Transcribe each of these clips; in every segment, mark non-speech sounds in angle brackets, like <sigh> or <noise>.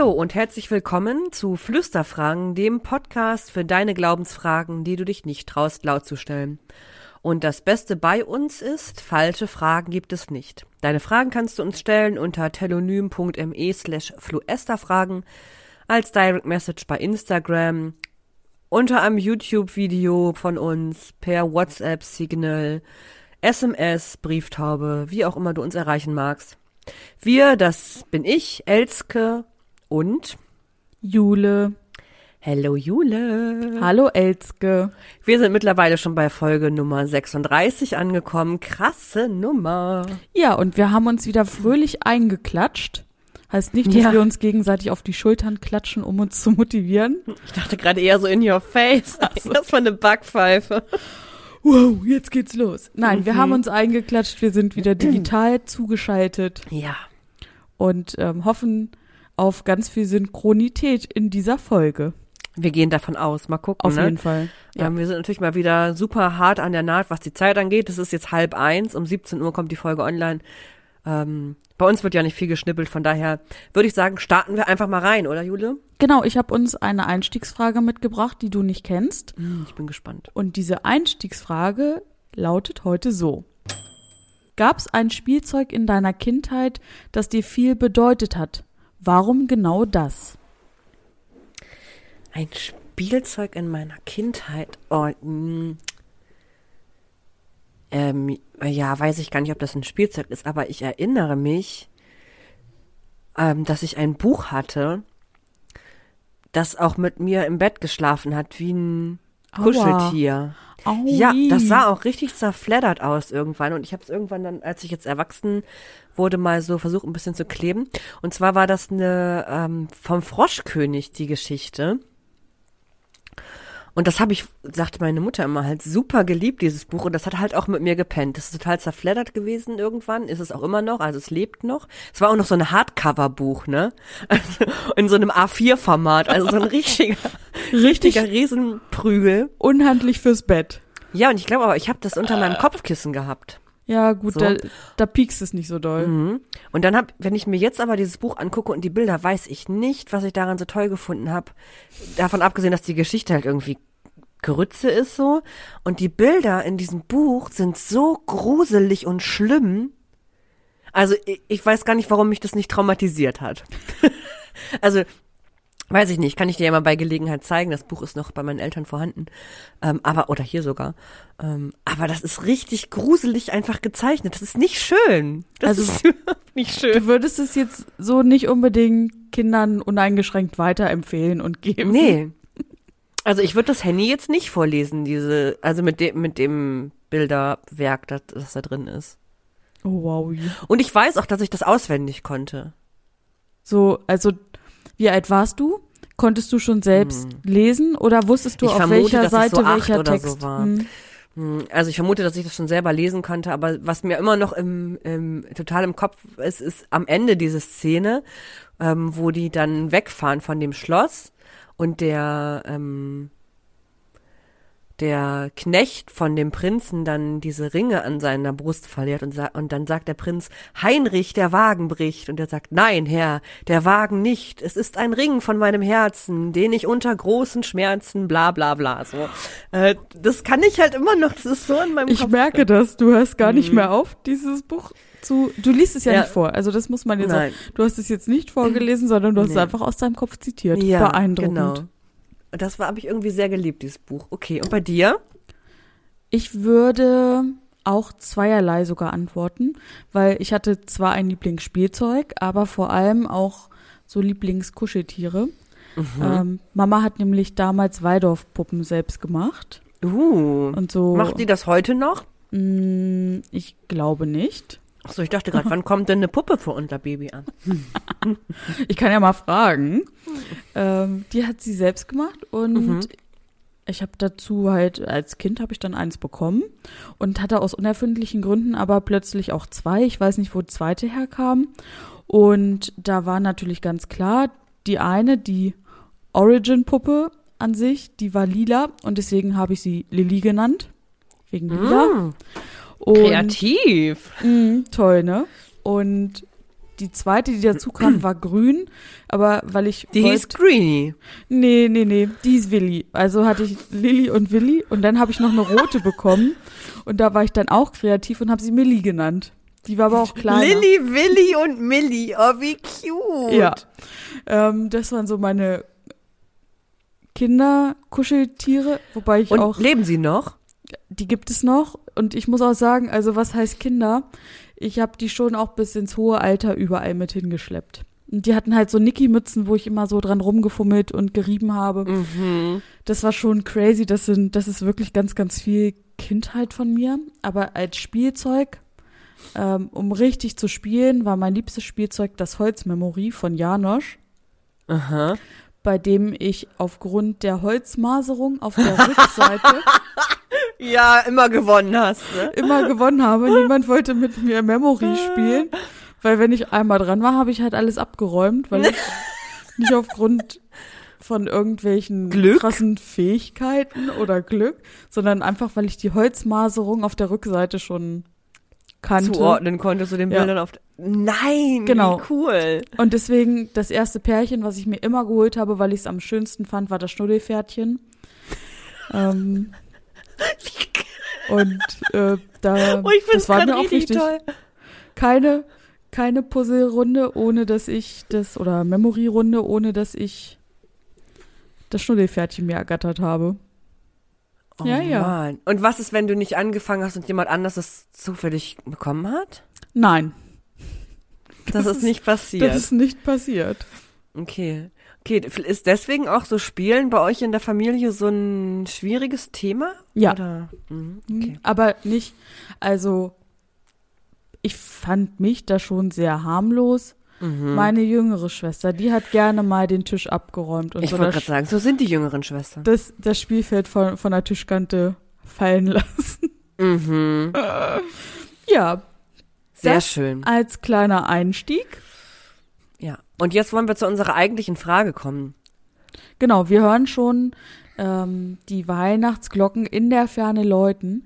Hallo und herzlich willkommen zu Flüsterfragen, dem Podcast für deine Glaubensfragen, die du dich nicht traust, laut zu stellen. Und das Beste bei uns ist, falsche Fragen gibt es nicht. Deine Fragen kannst du uns stellen unter telonym.me slash fluesterfragen, als Direct Message bei Instagram, unter einem YouTube-Video von uns, per WhatsApp-Signal, SMS, Brieftaube, wie auch immer du uns erreichen magst. Wir, das bin ich, Elske und Jule. Hello Jule. Hallo Elske. Wir sind mittlerweile schon bei Folge Nummer 36 angekommen. Krasse Nummer. Ja, und wir haben uns wieder fröhlich eingeklatscht. Heißt nicht, dass Ja. wir uns gegenseitig auf die Schultern klatschen, um uns zu motivieren. Ich dachte gerade eher so in your face. <laughs> Das war eine Backpfeife. Wow, jetzt geht's los. Nein, wir Mhm. haben uns eingeklatscht, wir sind wieder digital zugeschaltet Ja. und ähm, hoffen auf ganz viel Synchronität in dieser Folge. Wir gehen davon aus. Mal gucken. Auf ne? jeden Fall. Ja. Ähm, wir sind natürlich mal wieder super hart an der Naht, was die Zeit angeht. Es ist jetzt halb eins. Um 17 Uhr kommt die Folge online. Ähm, bei uns wird ja nicht viel geschnippelt. Von daher würde ich sagen, starten wir einfach mal rein, oder Jule? Genau, ich habe uns eine Einstiegsfrage mitgebracht, die du nicht kennst. Ich bin gespannt. Und diese Einstiegsfrage lautet heute so. Gab es ein Spielzeug in deiner Kindheit, das dir viel bedeutet hat? Warum genau das? Ein Spielzeug in meiner Kindheit. Oh, mh. ähm, ja, weiß ich gar nicht, ob das ein Spielzeug ist, aber ich erinnere mich, ähm, dass ich ein Buch hatte, das auch mit mir im Bett geschlafen hat, wie ein. Kuscheltier. Aui. Ja, das sah auch richtig zerfleddert aus irgendwann. Und ich habe es irgendwann dann, als ich jetzt erwachsen wurde, mal so versucht, ein bisschen zu kleben. Und zwar war das eine ähm, vom Froschkönig, die Geschichte. Und das habe ich, sagte meine Mutter immer, halt super geliebt, dieses Buch. Und das hat halt auch mit mir gepennt. Das ist total zerfleddert gewesen irgendwann. Ist es auch immer noch. Also es lebt noch. Es war auch noch so ein Hardcover-Buch, ne? Also in so einem A4-Format. Also so ein <laughs> richtiger, richtiger Riesenprügel. Unhandlich fürs Bett. Ja, und ich glaube aber, ich habe das unter meinem Kopfkissen gehabt. Ja, gut, So. da, da piekst es nicht so doll. Mhm. Und dann hab, wenn ich mir jetzt aber dieses Buch angucke und die Bilder, weiß ich nicht, was ich daran so toll gefunden habe. Davon abgesehen, dass die Geschichte halt irgendwie Grütze ist so. Und die Bilder in diesem Buch sind so gruselig und schlimm. Also ich, ich weiß gar nicht, warum mich das nicht traumatisiert hat. <laughs> also Weiß ich nicht, kann ich dir ja mal bei Gelegenheit zeigen. Das Buch ist noch bei meinen Eltern vorhanden. Ähm, aber, oder hier sogar. Ähm, aber das ist richtig gruselig einfach gezeichnet. Das ist nicht schön. Das Also- ist <laughs> nicht schön. Du würdest es jetzt so nicht unbedingt Kindern uneingeschränkt weiterempfehlen und geben. Nee. Also ich würde das Handy jetzt nicht vorlesen, diese, also mit dem, mit dem Bilderwerk, das, das da drin ist. Oh, wow. Und ich weiß auch, dass ich das auswendig konnte. So, also, wie alt warst du? Konntest du schon selbst lesen oder wusstest du, Ich auf vermute, welcher Seite so acht welcher oder Text? so war. Hm. Hm, Also ich vermute, dass ich das schon selber lesen konnte, aber was mir immer noch im, im total im Kopf ist, ist am Ende diese Szene, ähm, wo die dann wegfahren von dem Schloss und der ähm, der Knecht von dem Prinzen dann diese Ringe an seiner Brust verliert und, und dann sagt der Prinz, Heinrich, der Wagen bricht. Und er sagt, nein, Herr, der Wagen nicht. Es ist ein Ring von meinem Herzen, den ich unter großen Schmerzen, bla bla bla. So. Äh, das kann ich halt immer noch, das ist so in meinem Ich Kopf. merke das, du hörst gar nicht Mhm. mehr auf, dieses Buch zu. Du liest es ja, Ja. nicht vor, also das muss man jetzt Nein. sagen. Du hast es jetzt nicht vorgelesen, sondern du hast es Nee. einfach aus deinem Kopf zitiert. ja, Beeindruckend. Genau. Und das war, habe ich irgendwie sehr geliebt, dieses Buch. Okay, und bei dir? Ich würde auch zweierlei sogar antworten, weil ich hatte zwar ein Lieblingsspielzeug, aber vor allem auch so Lieblingskuscheltiere. Mhm. Ähm, Mama hat nämlich damals Waldorfpuppen selbst gemacht Uh, und so. macht die das heute noch? Mm, ich glaube nicht. Achso, ich dachte gerade, wann kommt denn eine Puppe für unser Baby an? <laughs> Ich kann ja mal fragen. Ähm, die hat sie selbst gemacht und Mhm. ich habe dazu halt, als Kind habe ich dann eins bekommen und hatte aus unerfindlichen Gründen aber plötzlich auch zwei. Ich weiß nicht, wo die zweite herkam. Und da war natürlich ganz klar, die eine, die Origin-Puppe an sich, die war lila und deswegen habe ich sie Lilly genannt. Wegen lila. Mm, Und- kreativ. Mm, toll, ne? Und die zweite, die dazu kam, war grün, aber weil ich Die wollt- hieß Greenie. Nee, nee, nee, die ist Willi. Also hatte ich Lilly und Willi und dann habe ich noch eine rote bekommen und da war ich dann auch kreativ und habe sie Milli genannt. Die war aber auch kleiner. Lilly, Willi und Millie. Oh, wie cute. Ja. Ähm, das waren so meine Kinderkuscheltiere, wobei ich Und auch, leben sie noch? Die gibt es noch und ich muss auch sagen, also was heißt Kinder? Ich habe die schon auch bis ins hohe Alter überall mit hingeschleppt. Und die hatten halt so Niki-Mützen, wo ich immer so dran rumgefummelt und gerieben habe. Mhm. Das war schon crazy. Das sind, das ist wirklich ganz, ganz viel Kindheit von mir. Aber als Spielzeug, ähm, um richtig zu spielen, war mein liebstes Spielzeug das Holzmemory von Janosch, Aha. Bei dem ich aufgrund der Holzmaserung auf der Rückseite <laughs> Ja, immer gewonnen hast, ne? immer gewonnen habe. Niemand wollte mit mir Memory spielen, weil wenn ich einmal dran war, habe ich halt alles abgeräumt, weil ich <laughs> nicht aufgrund von irgendwelchen Glück? krassen Fähigkeiten oder Glück, sondern einfach, weil ich die Holzmaserung auf der Rückseite schon kannte. Zuordnen konntest du den Ja. Bildern auf. Nein, Genau. wie cool. Und deswegen das erste Pärchen, was ich mir immer geholt habe, weil ich es am schönsten fand, war das Schnuddelpferdchen. <laughs> ähm, und äh, da, Oh, das war mir auch wichtig. toll. keine, keine Puzzle-Runde, ohne dass ich das, oder Memory-Runde, ohne dass ich das Schnuddelpferdchen mir ergattert habe. Oh, Ja, ja. Mann. Und was ist, wenn du nicht angefangen hast und jemand anders es zufällig bekommen hat? Nein, Das, ist nicht passiert. das ist nicht passiert. okay. Okay, ist deswegen auch so Spielen bei euch in der Familie so ein schwieriges Thema? Ja. Oder? Mhm, okay. Aber nicht, also ich fand mich da schon sehr harmlos. Mhm. Meine jüngere Schwester, die hat gerne mal den Tisch abgeräumt und Ich so wollte gerade sagen, so sind die jüngeren Schwestern. das, das Spielfeld von, von der Tischkante fallen <laughs> lassen. Mhm. Ja, Sehr Das- schön. als kleiner Einstieg. Ja. Und jetzt wollen wir zu unserer eigentlichen Frage kommen. Genau, wir hören schon ähm, die Weihnachtsglocken in der Ferne läuten.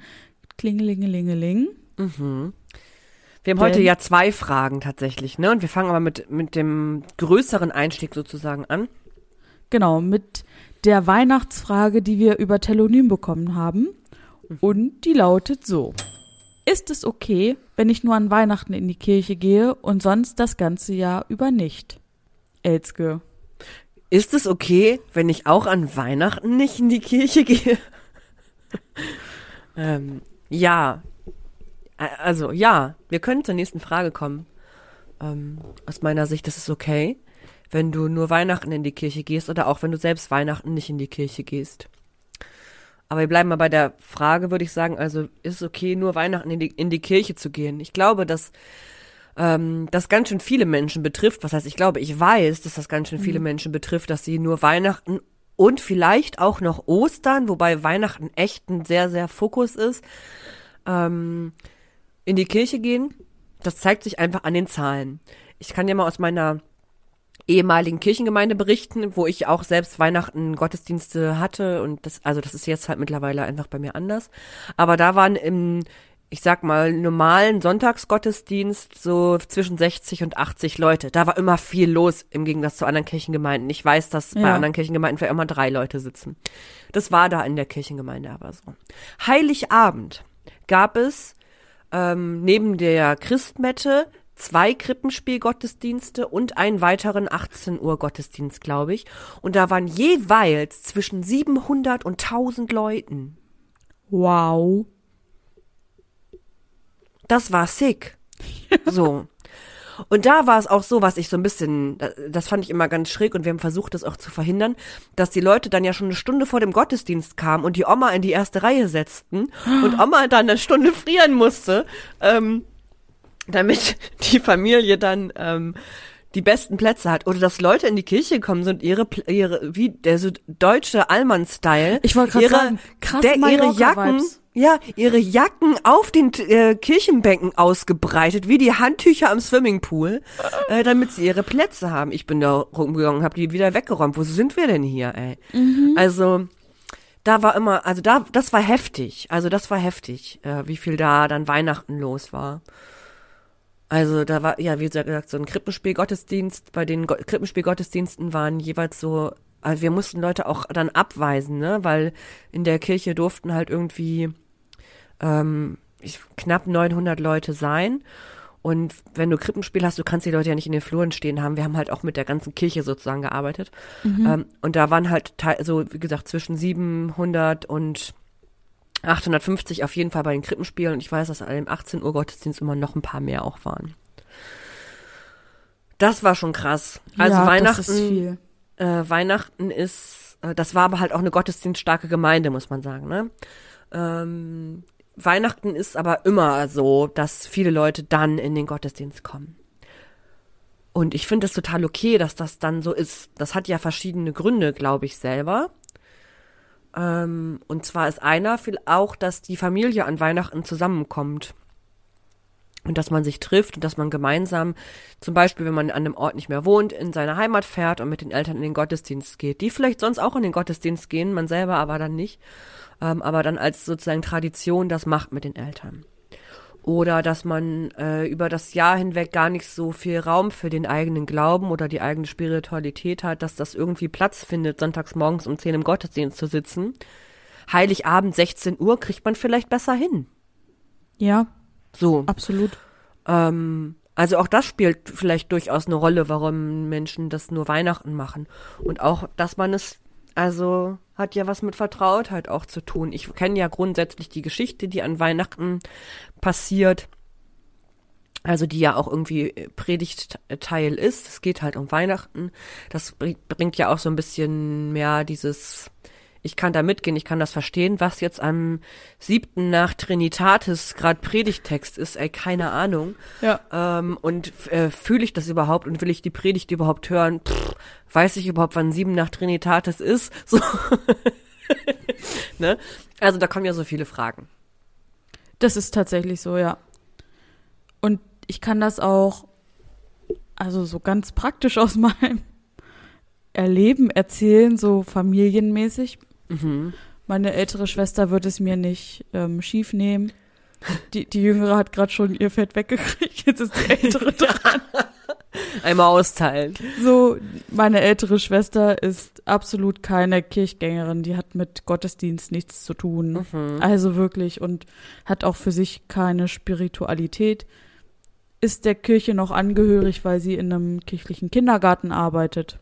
Klingelingelingeling. Mhm. Wir haben heute ja zwei Fragen tatsächlich, ne? Und wir fangen aber mit, mit dem größeren Einstieg sozusagen an. Genau, mit der Weihnachtsfrage, die wir über Telonym bekommen haben. Und die lautet so. Ist es okay, wenn ich nur an Weihnachten in die Kirche gehe und sonst das ganze Jahr über nicht? Elske. Ist es okay, wenn ich auch an Weihnachten nicht in die Kirche <laughs> gehe? ähm, ja. Also ja, wir können zur nächsten Frage kommen. Ähm, aus meiner Sicht ist es okay, wenn du nur Weihnachten in die Kirche gehst oder auch wenn du selbst Weihnachten nicht in die Kirche gehst. Aber wir bleiben mal bei der Frage, würde ich sagen, also ist es okay, nur Weihnachten in die, in die Kirche zu gehen? Ich glaube, dass ähm, das ganz schön viele Menschen betrifft. Was heißt, ich glaube, ich weiß, dass das ganz schön viele Menschen betrifft, dass sie nur Weihnachten und vielleicht auch noch Ostern, wobei Weihnachten echt ein sehr, sehr Fokus ist, ähm, in die Kirche gehen. Das zeigt sich einfach an den Zahlen. Ich kann dir mal aus meiner ehemaligen Kirchengemeinde berichten, wo ich auch selbst Weihnachten Gottesdienste hatte und das, also das ist jetzt halt mittlerweile einfach bei mir anders. Aber da waren im, ich sag mal, normalen Sonntagsgottesdienst so zwischen 60 und 80 Leute. Da war immer viel los im Gegensatz zu anderen Kirchengemeinden. Ich weiß, dass bei Ja. anderen Kirchengemeinden vielleicht immer drei Leute sitzen. Das war da in der Kirchengemeinde aber so. Heiligabend gab es ähm, neben der Christmette zwei Krippenspielgottesdienste und einen weiteren 18 Uhr Gottesdienst, glaube ich. Und da waren jeweils zwischen 700 und 1000 Leuten. Wow. Das war sick. So. Und da war es auch so, was ich so ein bisschen, das fand ich immer ganz schräg und wir haben versucht, das auch zu verhindern, dass die Leute dann ja schon eine Stunde vor dem Gottesdienst kamen und die Oma in die erste Reihe setzten und <gasps> Oma dann eine Stunde frieren musste, ähm, damit <laughs> die Familie dann ähm, die besten Plätze hat. Oder dass Leute in die Kirche kommen sind, ihre, ihre wie der so deutsche Allmann-Style. Ich wollte gerade ihre- sagen, krass der, ihre Jacken, ja, ihre Jacken auf den äh, Kirchenbänken ausgebreitet, wie die Handtücher am Swimmingpool, äh, damit sie ihre Plätze haben. Ich bin da rumgegangen, habe die wieder weggeräumt. Wo sind wir denn hier, ey? Also da war immer, also da, das war heftig. Also das war heftig, äh, wie viel da dann Weihnachten los war. Also da war, ja, wie gesagt, so ein Krippenspielgottesdienst. Bei den Go Krippenspielgottesdiensten waren jeweils so, also wir mussten Leute auch dann abweisen, ne? Weil in der Kirche durften halt irgendwie ähm, ich, knapp 900 Leute sein. Und wenn du Krippenspiel hast, du kannst die Leute ja nicht in den Fluren stehen haben. Wir haben halt auch mit der ganzen Kirche sozusagen gearbeitet. Mhm. Ähm, und da waren halt, so wie gesagt, zwischen 700 und 850 auf jeden Fall bei den Krippenspielen. Und ich weiß, dass an dem 18 Uhr Gottesdienst immer noch ein paar mehr auch waren. Das war schon krass. Also ja, Weihnachten, ist äh, Weihnachten ist, äh, das war aber halt auch eine gottesdienststarke Gemeinde, muss man sagen. Ne? Ähm, Weihnachten ist aber immer so, dass viele Leute dann in den Gottesdienst kommen. Und ich finde es total okay, dass das dann so ist. Das hat ja verschiedene Gründe, glaube ich selber. Ähm, und zwar ist einer auch, dass die Familie an Weihnachten zusammenkommt. Und dass man sich trifft und dass man gemeinsam, zum Beispiel, wenn man an einem Ort nicht mehr wohnt, in seine Heimat fährt und mit den Eltern in den Gottesdienst geht. Die vielleicht sonst auch in den Gottesdienst gehen, man selber aber dann nicht ähm, aber dann als sozusagen Tradition das macht mit den Eltern. Oder dass man äh, über das Jahr hinweg gar nicht so viel Raum für den eigenen Glauben oder die eigene Spiritualität hat, dass das irgendwie Platz findet, sonntags morgens um 10 im Gottesdienst zu sitzen. Heiligabend 16 Uhr kriegt man vielleicht besser hin. Ja. So. Absolut. Ähm, also auch das spielt vielleicht durchaus eine Rolle, warum Menschen das nur Weihnachten machen. Und auch, dass man es also hat ja was mit Vertrautheit auch zu tun. Ich kenne ja grundsätzlich die Geschichte, die an Weihnachten passiert. Also die ja auch irgendwie Predigtteil ist. Es geht halt um Weihnachten. Das bringt ja auch so ein bisschen mehr dieses ich kann da mitgehen, ich kann das verstehen, was jetzt am siebten nach Trinitatis gerade Predigtext ist, ey, keine Ahnung. Ja. Ähm, und äh, fühle ich das überhaupt und will ich die Predigt überhaupt hören? Pff, weiß ich überhaupt, wann sieben nach Trinitatis ist? <laughs> So. ne? Also da kommen ja so viele Fragen. Das ist tatsächlich so, ja. Und ich kann das auch, also so ganz praktisch aus <laughs> meinem Erleben erzählen, so familienmäßig. Mhm. Meine ältere Schwester wird es mir nicht ähm, schief nehmen. Die, die Jüngere hat gerade schon ihr Fett weggekriegt, jetzt ist die <laughs> Ältere dran. Einmal austeilen. So, meine ältere Schwester ist absolut keine Kirchgängerin, die hat mit Gottesdienst nichts zu tun. Mhm. Also wirklich und hat auch für sich keine Spiritualität. Ist der Kirche noch angehörig, weil sie in einem kirchlichen Kindergarten arbeitet.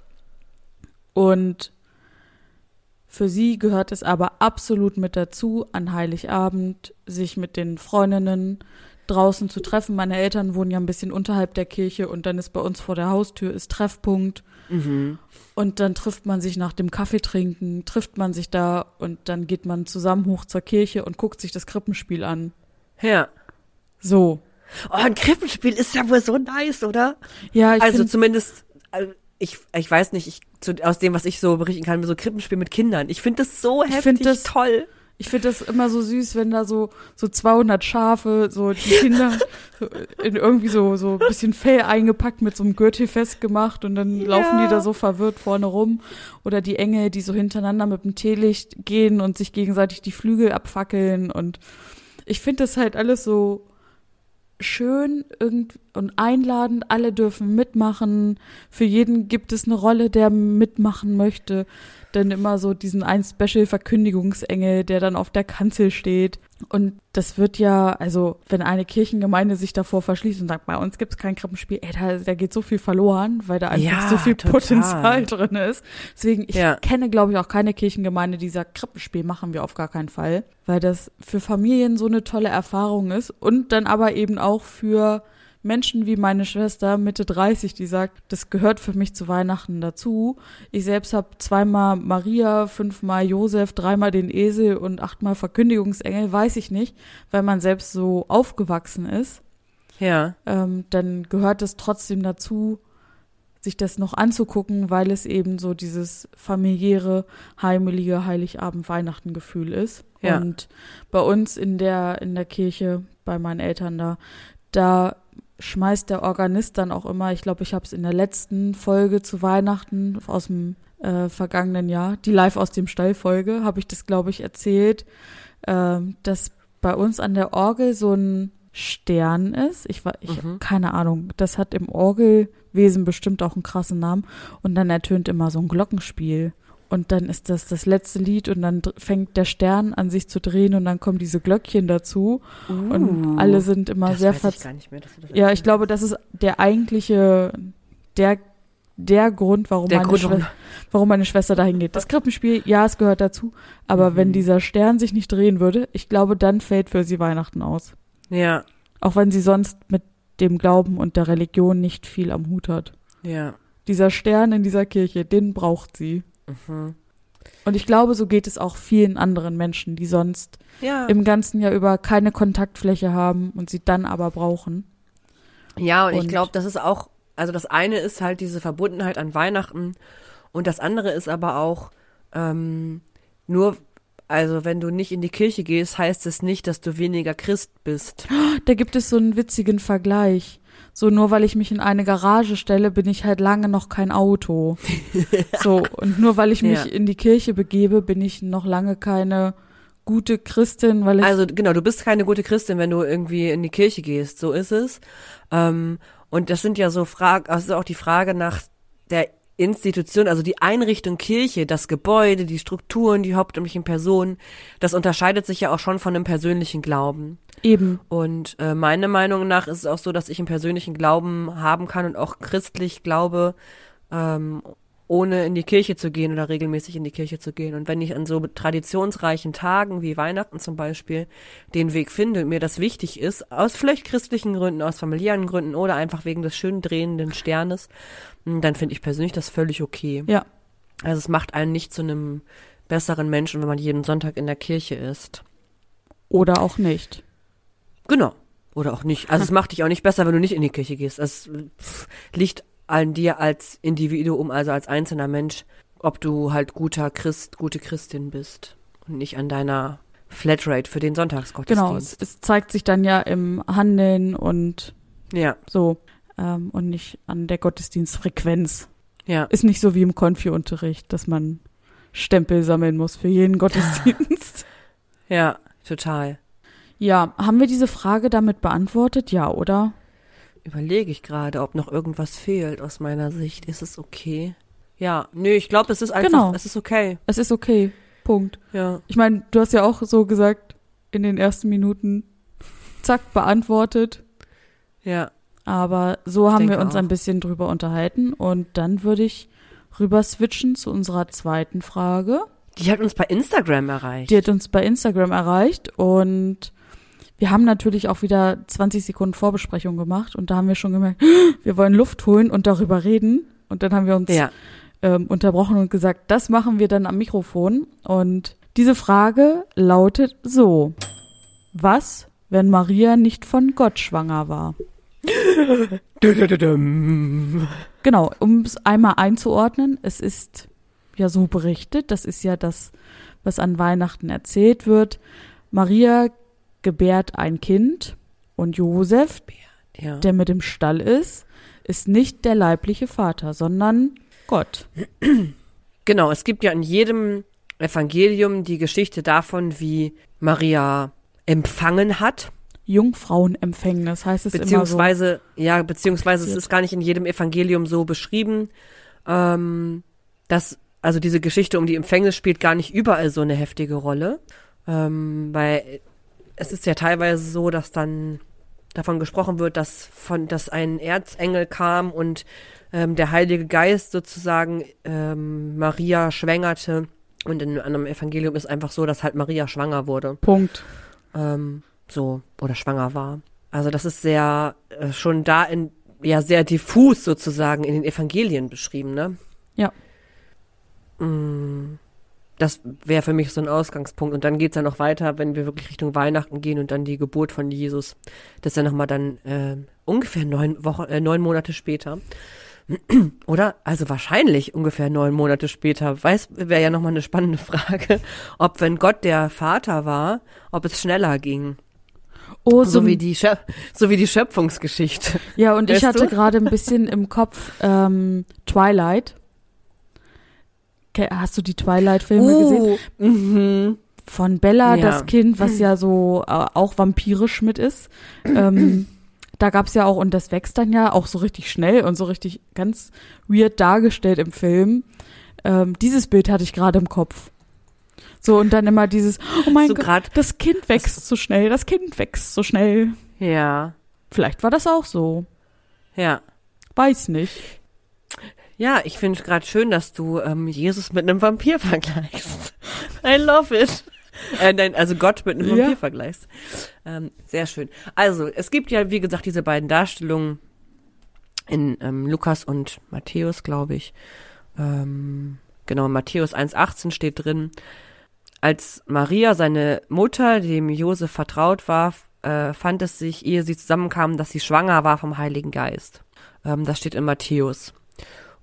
Und für sie gehört es aber absolut mit dazu, an Heiligabend sich mit den Freundinnen draußen zu treffen. Meine Eltern wohnen ja ein bisschen unterhalb der Kirche und dann ist bei uns vor der Haustür ist Treffpunkt. Mhm. Und dann trifft man sich nach dem Kaffee trinken, trifft man sich da und dann geht man zusammen hoch zur Kirche und guckt sich das Krippenspiel an. Ja. So. Oh, ein Krippenspiel ist ja wohl so nice, oder? Ja, ich Also zumindest, äh, ich, ich weiß nicht, ich zu, aus dem, was ich so berichten kann, so Krippenspiel mit Kindern. Ich finde das so heftig ich das, toll. Ich finde das immer so süß, wenn da so so 200 Schafe, so die <laughs> Kinder so in irgendwie so so ein bisschen Fell eingepackt mit so einem Gürtel festgemacht und dann ja. laufen die da so verwirrt vorne rum oder die Engel, die so hintereinander mit dem Teelicht gehen und sich gegenseitig die Flügel abfackeln und ich finde das halt alles so schön und einladend. Alle dürfen mitmachen. Für jeden gibt es eine Rolle, der mitmachen möchte dann immer so diesen ein Special-Verkündigungsengel, der dann auf der Kanzel steht. Und das wird ja, also wenn eine Kirchengemeinde sich davor verschließt und sagt, bei uns gibt es kein Krippenspiel, ey, da, da geht so viel verloren, weil da einfach ja, so viel total. Potenzial drin ist. Deswegen, ich ja. kenne, glaube ich, auch keine Kirchengemeinde, die sagt, Krippenspiel machen wir auf gar keinen Fall, weil das für Familien so eine tolle Erfahrung ist und dann aber eben auch für Menschen wie meine Schwester Mitte 30, die sagt, das gehört für mich zu Weihnachten dazu. Ich selbst habe zweimal Maria, fünfmal Josef, dreimal den Esel und achtmal Verkündigungsengel, weiß ich nicht, weil man selbst so aufgewachsen ist. Ja. Ähm, dann gehört es trotzdem dazu, sich das noch anzugucken, weil es eben so dieses familiäre, heimelige Heiligabend Weihnachten Gefühl ist. Ja. Und bei uns in der in der Kirche bei meinen Eltern da da schmeißt der Organist dann auch immer, ich glaube, ich habe es in der letzten Folge zu Weihnachten aus dem äh, vergangenen Jahr, die live aus dem Stall Folge, habe ich das, glaube ich, erzählt, äh, dass bei uns an der Orgel so ein Stern ist. Ich war, ich Mhm. keine Ahnung. Das hat im Orgelwesen bestimmt auch einen krassen Namen. Und dann ertönt immer so ein Glockenspiel. Und dann ist das das letzte Lied und dann fängt der Stern an sich zu drehen und dann kommen diese Glöckchen dazu und alle sind immer Uh, das sehr weiß ich verzweifelt. gar nicht mehr. dass du das Ja, ich glaube, das ist der eigentliche, der, der Grund, warum, Der meine, Grund, Schwester, warum meine Schwester dahin geht. Das Krippenspiel, ja, es gehört dazu. Aber Mhm. wenn dieser Stern sich nicht drehen würde, ich glaube, dann fällt für sie Weihnachten aus. Ja, Auch wenn sie sonst mit dem Glauben und der Religion nicht viel am Hut hat. ja. Dieser Stern in dieser Kirche, den braucht sie. Mhm. Und ich glaube, so geht es auch vielen anderen Menschen, die sonst Ja. im ganzen Jahr über keine Kontaktfläche haben und sie dann aber brauchen. Ja, und, ich Und- glaube, das ist auch, also das eine ist halt diese Verbundenheit an Weihnachten und das andere ist aber auch ähm, nur, also wenn du nicht in die Kirche gehst, heißt es nicht, dass du weniger Christ bist. Da gibt es so einen witzigen Vergleich. So, nur weil ich mich in eine Garage stelle, bin ich halt lange noch kein Auto. <laughs> So, und nur weil ich mich Ja. in die Kirche begebe, bin ich noch lange keine gute Christin, weil ich. Also genau, du bist keine gute Christin, wenn du irgendwie in die Kirche gehst. So ist es. Ähm, und das sind ja so Fragen, also auch die Frage nach der Institution, also die Einrichtung Kirche, das Gebäude, die Strukturen, die hauptamtlichen Personen, das unterscheidet sich ja auch schon von einem persönlichen Glauben. eben. Und äh, meiner Meinung nach ist es auch so, dass ich einen persönlichen Glauben haben kann und auch christlich glaube, ähm, ohne in die Kirche zu gehen oder regelmäßig in die Kirche zu gehen. Und wenn ich an so traditionsreichen Tagen wie Weihnachten zum Beispiel den Weg finde und mir das wichtig ist, aus vielleicht christlichen Gründen, aus familiären Gründen oder einfach wegen des schön drehenden Sternes, mh, dann finde ich persönlich das völlig okay. Ja. Also es macht einen nicht zu einem besseren Menschen, wenn man jeden Sonntag in der Kirche ist. Oder auch nicht. Genau. Oder auch nicht. Also es <laughs> macht dich auch nicht besser, wenn du nicht in die Kirche gehst. Es pff, liegt an dir als Individuum, also als einzelner Mensch, ob du halt guter Christ, gute Christin bist und nicht an deiner Flatrate für den Genau, es, Sonntagsgottesdienst. es zeigt sich dann ja im Handeln und ja, so. Ähm, und nicht an der Gottesdienstfrequenz. ja. Ist nicht so wie im Konfi-Unterricht, dass man Stempel sammeln muss für jeden Gottesdienst. <laughs> <laughs> Ja, total. ja, haben wir diese Frage damit beantwortet? Ja, oder? Überlege ich gerade, ob noch irgendwas fehlt aus meiner Sicht. Ist es okay? Ja, nö, ich glaube, es ist einfach, Genau. es ist okay. Es ist okay. Punkt. Ja. Ich meine, du hast ja auch so gesagt, in den ersten Minuten, zack, beantwortet. Ja. Aber so haben Denke wir uns auch. ein bisschen drüber unterhalten. Und dann würde ich rüber switchen zu unserer zweiten Frage. Die hat uns bei Instagram erreicht. Die hat uns bei Instagram erreicht und wir haben natürlich auch wieder 20 Sekunden Vorbesprechung gemacht und da haben wir schon gemerkt, <gasps> wir wollen Luft holen und darüber reden. Und dann haben wir uns ja. ähm, unterbrochen und gesagt, das machen wir dann am Mikrofon. Und diese Frage lautet so. Was, wenn Maria nicht von Gott schwanger war? <laughs> Genau, um es einmal einzuordnen, es ist ja so berichtet, das ist ja das, was an Weihnachten erzählt wird. Maria gebärt ein Kind und Josef, Ja. der mit im Stall ist, ist nicht der leibliche Vater, sondern Gott. <clears throat> Genau, es gibt ja in jedem Evangelium die Geschichte davon, wie Maria empfangen hat, Jungfrauenempfängnis heißt es immer so. beziehungsweise, ja, beziehungsweise es ist gar nicht in jedem Evangelium so beschrieben, ähm, dass, also diese Geschichte um die Empfängnis spielt gar nicht überall so eine heftige Rolle, ähm, weil es ist ja teilweise so, dass dann davon gesprochen wird, dass von, dass ein Erzengel kam und ähm, der Heilige Geist sozusagen ähm, Maria schwängerte. Und in einem Evangelium ist einfach so, dass halt Maria schwanger wurde. Punkt. Ähm, so, oder schwanger war. Also das ist sehr, äh, schon da in, ja, sehr diffus sozusagen in den Evangelien beschrieben, ne? Ja. Mm, Das wäre für mich so ein Ausgangspunkt. Und dann geht's ja noch weiter, wenn wir wirklich Richtung Weihnachten gehen und dann die Geburt von Jesus. Das ist ja nochmal dann äh, ungefähr neun Wochen, äh, neun Monate später. <clears throat> Oder? Also wahrscheinlich ungefähr neun Monate später. Weiß, wäre ja nochmal eine spannende <laughs> Frage, ob wenn Gott der Vater war, ob es schneller ging. Oh, So so, wie die, Schöp so wie die Schöpfungsgeschichte. ja, und ich Weißt hatte du? gerade ein bisschen im Kopf ähm, Twilight. Hast du die Twilight-Filme gesehen? Mhm. von Bella, Ja. das Kind, was ja so äh, auch vampirisch mit ist. Ähm, da gab's ja auch, und das wächst dann ja auch so richtig schnell und so richtig ganz weird dargestellt im Film. Ähm, dieses Bild hatte ich gerade im Kopf. So, und dann immer dieses, oh mein So Gott, das Kind wächst so schnell, das Kind wächst so schnell. Ja, Vielleicht war das auch so. ja. Weiß nicht. Ja, ich finde es gerade schön, dass du ähm, Jesus mit einem Vampir vergleichst. <laughs> I love it. Äh, nein, also Gott mit einem Ja. Vampir vergleichst. Ähm, sehr schön. Also, es gibt ja, wie gesagt, diese beiden Darstellungen in ähm, Lukas und Matthäus, glaube ich. Ähm, genau, Matthäus 1,18 steht drin, als Maria, seine Mutter, dem Josef vertraut war, äh, fand es sich, ehe sie zusammenkamen, dass sie schwanger war vom Heiligen Geist. Ähm, das steht in Matthäus.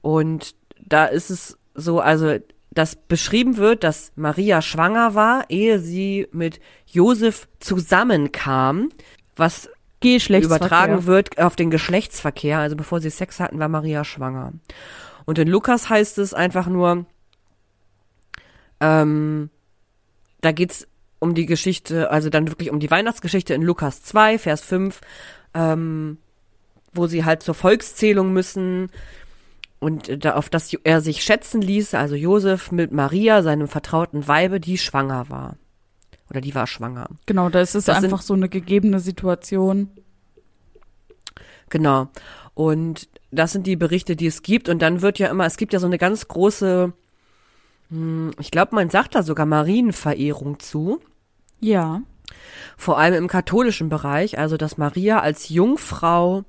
Und da ist es so, also, dass beschrieben wird, dass Maria schwanger war, ehe sie mit Josef zusammenkam, was übertragen wird auf den Geschlechtsverkehr. Also bevor sie Sex hatten, war Maria schwanger. Und in Lukas heißt es einfach nur, ähm, da geht's um die Geschichte, also dann wirklich um die Weihnachtsgeschichte in Lukas 2, Vers 5, ähm, wo sie halt zur Volkszählung müssen und da auf das er sich schätzen ließ, also Josef mit Maria, seinem vertrauten Weibe, die schwanger war. Oder die war schwanger. Genau, da ist es Das sind- einfach so eine gegebene Situation. Genau. Und das sind die Berichte, die es gibt. Und dann wird ja immer, es gibt ja so eine ganz große, hm, ich glaube, man sagt da sogar Marienverehrung zu. Ja. Vor allem im katholischen Bereich. Also, dass Maria als Jungfrau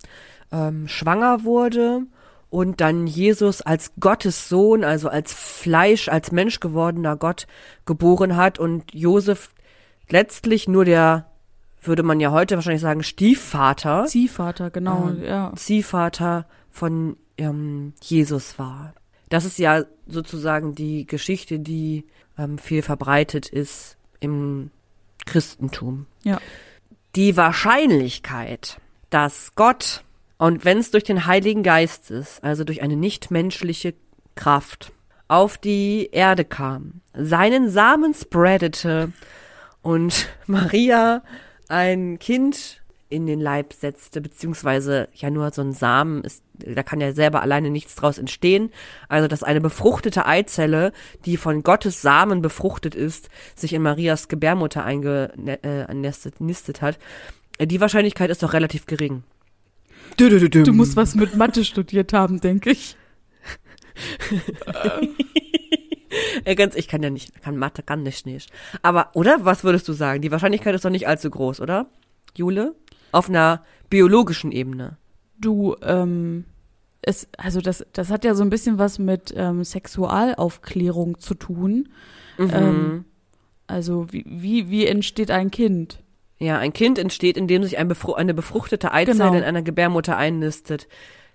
ähm, schwanger wurde und dann Jesus als Gottes Sohn, also als Fleisch, als Mensch gewordener Gott geboren hat und Josef letztlich nur der, würde man ja heute wahrscheinlich sagen, Stiefvater. Ziehvater, genau, Ähm, ja. Ziehvater von ähm, Jesus war. Das ist ja sozusagen die Geschichte, die ähm, viel verbreitet ist im Christentum. Ja. Die Wahrscheinlichkeit, dass Gott, und wenn es durch den Heiligen Geist ist, also durch eine nichtmenschliche Kraft, auf die Erde kam, seinen Samen spreadete und <laughs> Maria ein Kind in den Leib setzte, beziehungsweise ja nur so ein Samen ist, da kann ja selber alleine nichts draus entstehen. Also, dass eine befruchtete Eizelle, die von Gottes Samen befruchtet ist, sich in Marias Gebärmutter eingenistet nistet hat, äh, die Wahrscheinlichkeit ist doch relativ gering. Du musst was mit Mathe studiert haben, denke ich. <laughs> Äh, ganz, ich kann ja nicht, kann Mathe, kann nicht, nicht. Aber, oder? Was würdest du sagen? Die Wahrscheinlichkeit ist doch nicht allzu groß, oder? Jule? Auf einer biologischen Ebene. Du, ähm, es, also das, das hat ja so ein bisschen was mit ähm, Sexualaufklärung zu tun. Mhm. Ähm, also wie, wie, wie entsteht ein Kind? Ja, ein Kind entsteht, indem sich ein befru eine befruchtete Eizelle Genau. in einer Gebärmutter einnistet.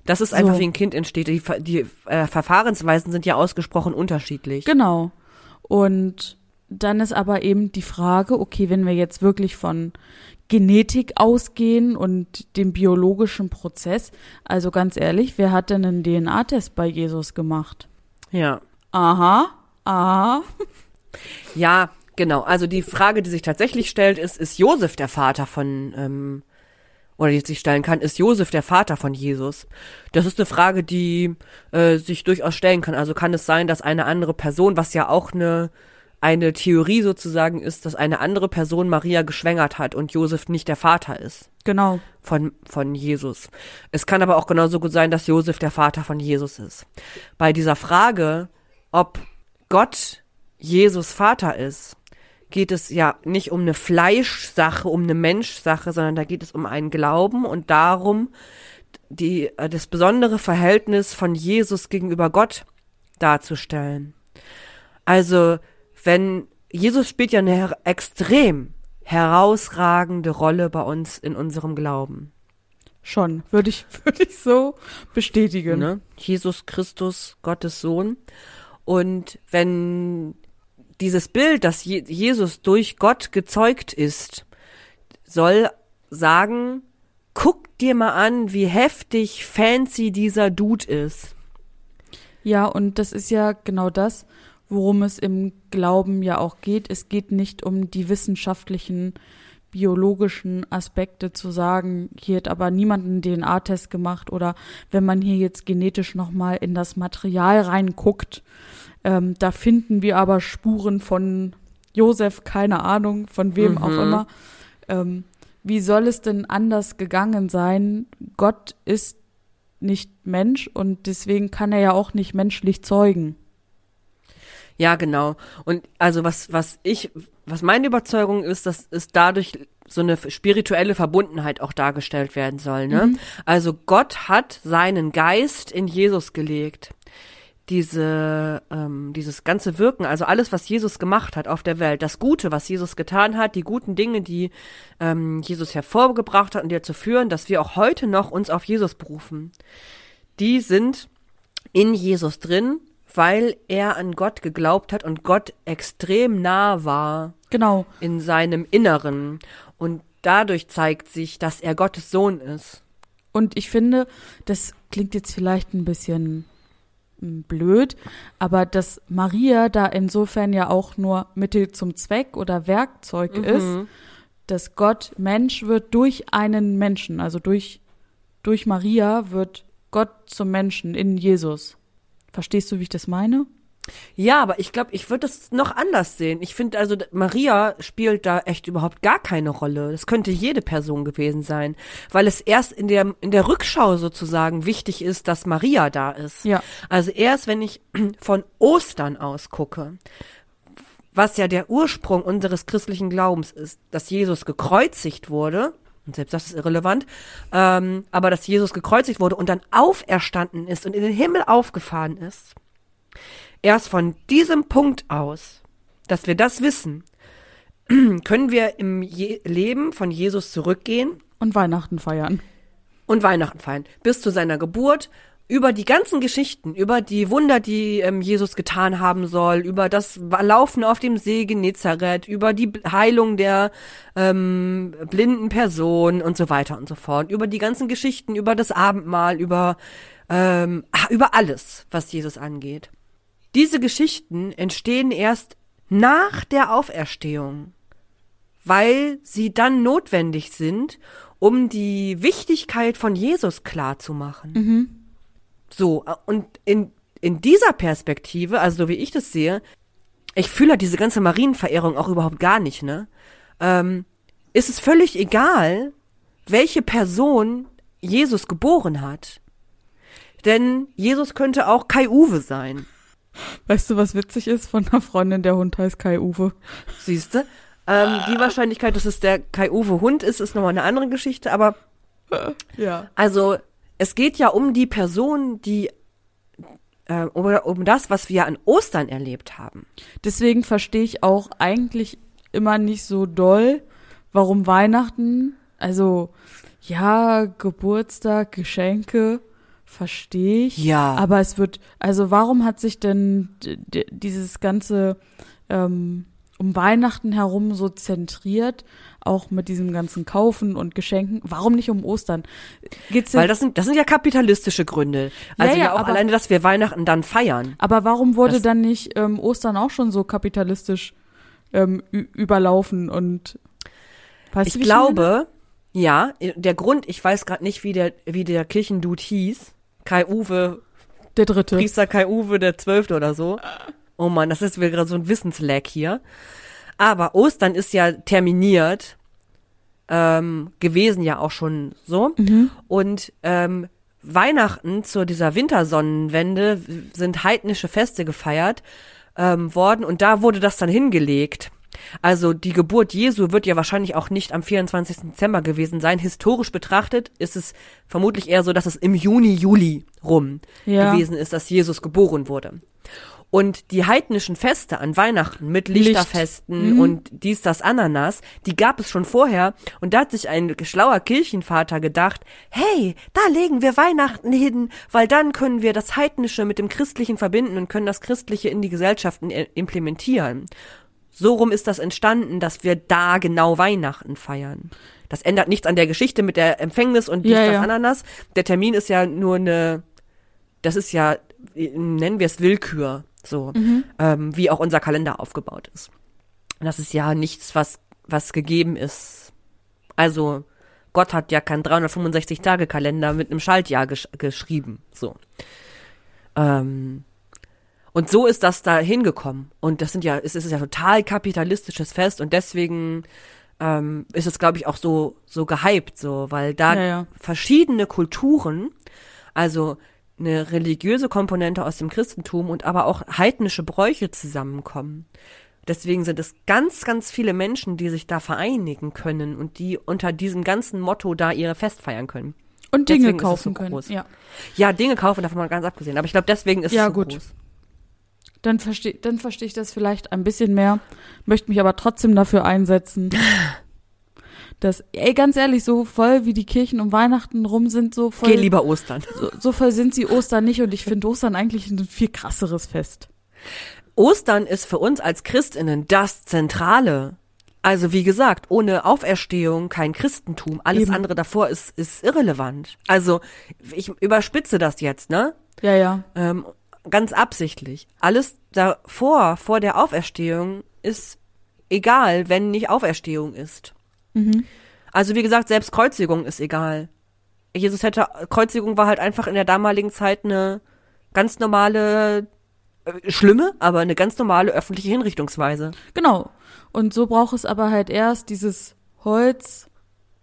Das ist So. einfach, wie ein Kind entsteht. Die, die äh, Verfahrensweisen sind ja ausgesprochen unterschiedlich. Genau. Und dann ist aber eben die Frage, okay, wenn wir jetzt wirklich von Genetik ausgehen und dem biologischen Prozess, also ganz ehrlich, wer hat denn einen DNA-Test bei Jesus gemacht? Ja. Aha, aha. Ja, genau. Also die Frage, die sich tatsächlich stellt, ist, ist Josef der Vater von, ähm, oder die sich stellen kann, ist Josef der Vater von Jesus? Das ist eine Frage, die äh, sich durchaus stellen kann. Also kann es sein, dass eine andere Person, was ja auch eine eine Theorie sozusagen ist, dass eine andere Person Maria geschwängert hat und Josef nicht der Vater ist Genau. von, von Jesus. Es kann aber auch genauso gut sein, dass Josef der Vater von Jesus ist. Bei dieser Frage, ob Gott Jesus Vater ist, geht es ja nicht um eine Fleischsache, um eine Menschsache, sondern da geht es um einen Glauben und darum, die, äh, das besondere Verhältnis von Jesus gegenüber Gott darzustellen. Also, wenn Jesus spielt ja eine her extrem herausragende Rolle bei uns in unserem Glauben. Schon. Würde ich, <laughs> würde ich so bestätigen. Ne? Jesus Christus, Gottes Sohn. Und wenn dieses Bild, dass Je Jesus durch Gott gezeugt ist, soll sagen, guck dir mal an, wie heftig fancy dieser Dude ist. Ja, und das ist ja genau das, worum es im Glauben ja auch geht. Es geht nicht um die wissenschaftlichen, biologischen Aspekte zu sagen, hier hat aber niemand einen DNA-Test gemacht oder wenn man hier jetzt genetisch nochmal in das Material reinguckt, ähm, da finden wir aber Spuren von Josef, keine Ahnung, von wem Mhm. auch immer. Ähm, wie soll es denn anders gegangen sein? Gott ist nicht Mensch und deswegen kann er ja auch nicht menschlich zeugen. Ja, genau. Und also was, was ich, was meine Überzeugung ist, dass es dadurch so eine spirituelle Verbundenheit auch dargestellt werden soll. Ne? Also Gott hat seinen Geist in Jesus gelegt. Diese, ähm, dieses ganze Wirken, also alles, was Jesus gemacht hat auf der Welt, das Gute, was Jesus getan hat, die guten Dinge, die ähm, Jesus hervorgebracht hat und die dazu führen, dass wir auch heute noch uns auf Jesus berufen, die sind in Jesus drin, weil er an Gott geglaubt hat und Gott extrem nah war Genau. in seinem Inneren. Und dadurch zeigt sich, dass er Gottes Sohn ist. Und ich finde, das klingt jetzt vielleicht ein bisschen blöd, aber dass Maria da insofern ja auch nur Mittel zum Zweck oder Werkzeug ist, dass Gott Mensch wird durch einen Menschen, also durch, durch Maria wird Gott zum Menschen in Jesus. Verstehst du, wie ich das meine? Ja, aber ich glaube, ich würde das noch anders sehen. Ich finde also, Maria spielt da echt überhaupt gar keine Rolle. Das könnte jede Person gewesen sein, weil es erst in der, in der Rückschau sozusagen wichtig ist, dass Maria da ist. Ja. Also erst, wenn ich <clears throat> von Ostern aus gucke, was ja der Ursprung unseres christlichen Glaubens ist, dass Jesus gekreuzigt wurde, und selbst das ist irrelevant, ähm, aber dass Jesus gekreuzigt wurde und dann auferstanden ist und in den Himmel aufgefahren ist. Erst von diesem Punkt aus, dass wir das wissen, <clears throat> können wir im Je Leben von Jesus zurückgehen Und Weihnachten feiern. und Weihnachten feiern. Bis zu seiner Geburt, über die ganzen Geschichten, über die Wunder, die ähm, Jesus getan haben soll, über das Laufen auf dem See Genezareth, über die Heilung der ähm, blinden Person und so weiter und so fort, über die ganzen Geschichten, über das Abendmahl, über, ähm, ah, über alles, was Jesus angeht. Diese Geschichten entstehen erst nach der Auferstehung weil sie dann notwendig sind, um die Wichtigkeit von Jesus klar zu machen. So, äh, und in, in dieser Perspektive, also so wie ich das sehe, ich fühle halt diese ganze Marienverehrung auch überhaupt gar nicht, ne? Ähm, ist es völlig egal, welche Person Jesus geboren hat. Denn Jesus könnte auch Kai Uwe sein. Weißt du, was witzig ist von einer Freundin, der Hund heißt Kai Uwe? Siehste? Ähm, die Wahrscheinlichkeit, dass es der Kai-Uwe Hund ist, ist nochmal eine andere Geschichte. Aber Ja. also es geht ja um die Person, die äh, oder um das, was wir an Ostern erlebt haben. Deswegen verstehe ich auch eigentlich immer nicht so doll, warum Weihnachten, also ja, Geburtstag, Geschenke, verstehe ich. Ja. Aber es wird, also warum hat sich denn dieses ganze ähm, um Weihnachten herum so zentriert, auch mit diesem ganzen Kaufen und Geschenken? Warum nicht um Ostern? Geht's Weil das sind, das sind ja kapitalistische Gründe. Also ja, ja, auch aber- alleine, dass wir Weihnachten dann feiern. aber warum wurde das- dann nicht ähm, Ostern auch schon so kapitalistisch ähm, überlaufen und weißt Ich du, wie glaube, ja, der Grund, ich weiß gerade nicht, wie der, wie der Kirchendude hieß. Kai Uwe, der dritte. Priester Kai Uwe, der Zwölfte oder so. Oh Mann, das ist wieder gerade so ein Wissenslack hier. Aber Ostern ist ja terminiert ähm, gewesen ja auch schon so. Und ähm, Weihnachten zu dieser Wintersonnenwende sind heidnische Feste gefeiert ähm, worden und da wurde das dann hingelegt. Also die Geburt Jesu wird ja wahrscheinlich auch nicht am 24. Dezember gewesen sein. Historisch betrachtet ist es vermutlich eher so, dass es im Juni, Juli rum Ja. gewesen ist, dass Jesus geboren wurde. Und die heidnischen Feste an Weihnachten mit Lichterfesten und dies, das, Ananas, die gab es schon vorher. Und da hat sich ein schlauer Kirchenvater gedacht, hey, da legen wir Weihnachten hin, weil dann können wir das Heidnische mit dem Christlichen verbinden und können das Christliche in die Gesellschaften implementieren. So rum ist das entstanden, dass wir da genau Weihnachten feiern. Das ändert nichts an der Geschichte mit der Empfängnis und dies, Ja, das, ja. Ananas. Der Termin ist ja nur eine, das ist ja, nennen wir es Willkür. So, ähm, wie auch unser Kalender aufgebaut ist. Das ist ja nichts, was, was gegeben ist. Also, Gott hat ja keinen 365-Tage-Kalender mit einem Schaltjahr gesch geschrieben. So. Ähm, und so ist das da hingekommen. Und das sind ja, es ist ja total kapitalistisches Fest und deswegen ähm, ist es, glaube ich, auch so, so gehypt, so, weil da Ja, ja. verschiedene Kulturen, also eine religiöse Komponente aus dem Christentum und aber auch heidnische Bräuche zusammenkommen. Deswegen sind es ganz, ganz viele Menschen, die sich da vereinigen können und die unter diesem ganzen Motto da ihre Fest feiern können. Und Dinge Deswegen kaufen so können. Ja. Ja, Dinge kaufen, davon mal ganz abgesehen. Aber ich glaube, deswegen ist Ja, es so gut. groß. Dann verstehe dann versteh ich das vielleicht ein bisschen mehr, möchte mich aber trotzdem dafür einsetzen. <laughs> dass, ey, ganz ehrlich, so voll wie die Kirchen um Weihnachten rum sind, so voll, Geh lieber Ostern. <laughs> so, so voll sind sie Ostern nicht und ich finde Ostern eigentlich ein viel krasseres Fest. Ostern ist für uns als Christinnen das Zentrale. Also wie gesagt, ohne Auferstehung kein Christentum. Alles Eben. andere davor ist, ist irrelevant. Also ich überspitze das jetzt, ne? Ja, ja. Ähm, ganz absichtlich. Alles davor, vor der Auferstehung, ist egal, wenn nicht Auferstehung ist. Also wie gesagt, selbst Kreuzigung ist egal. Jesus hätte, Kreuzigung war halt einfach in der damaligen Zeit eine ganz normale, äh, schlimme, aber eine ganz normale öffentliche Hinrichtungsweise. Genau. Und so braucht es aber halt erst dieses Holz,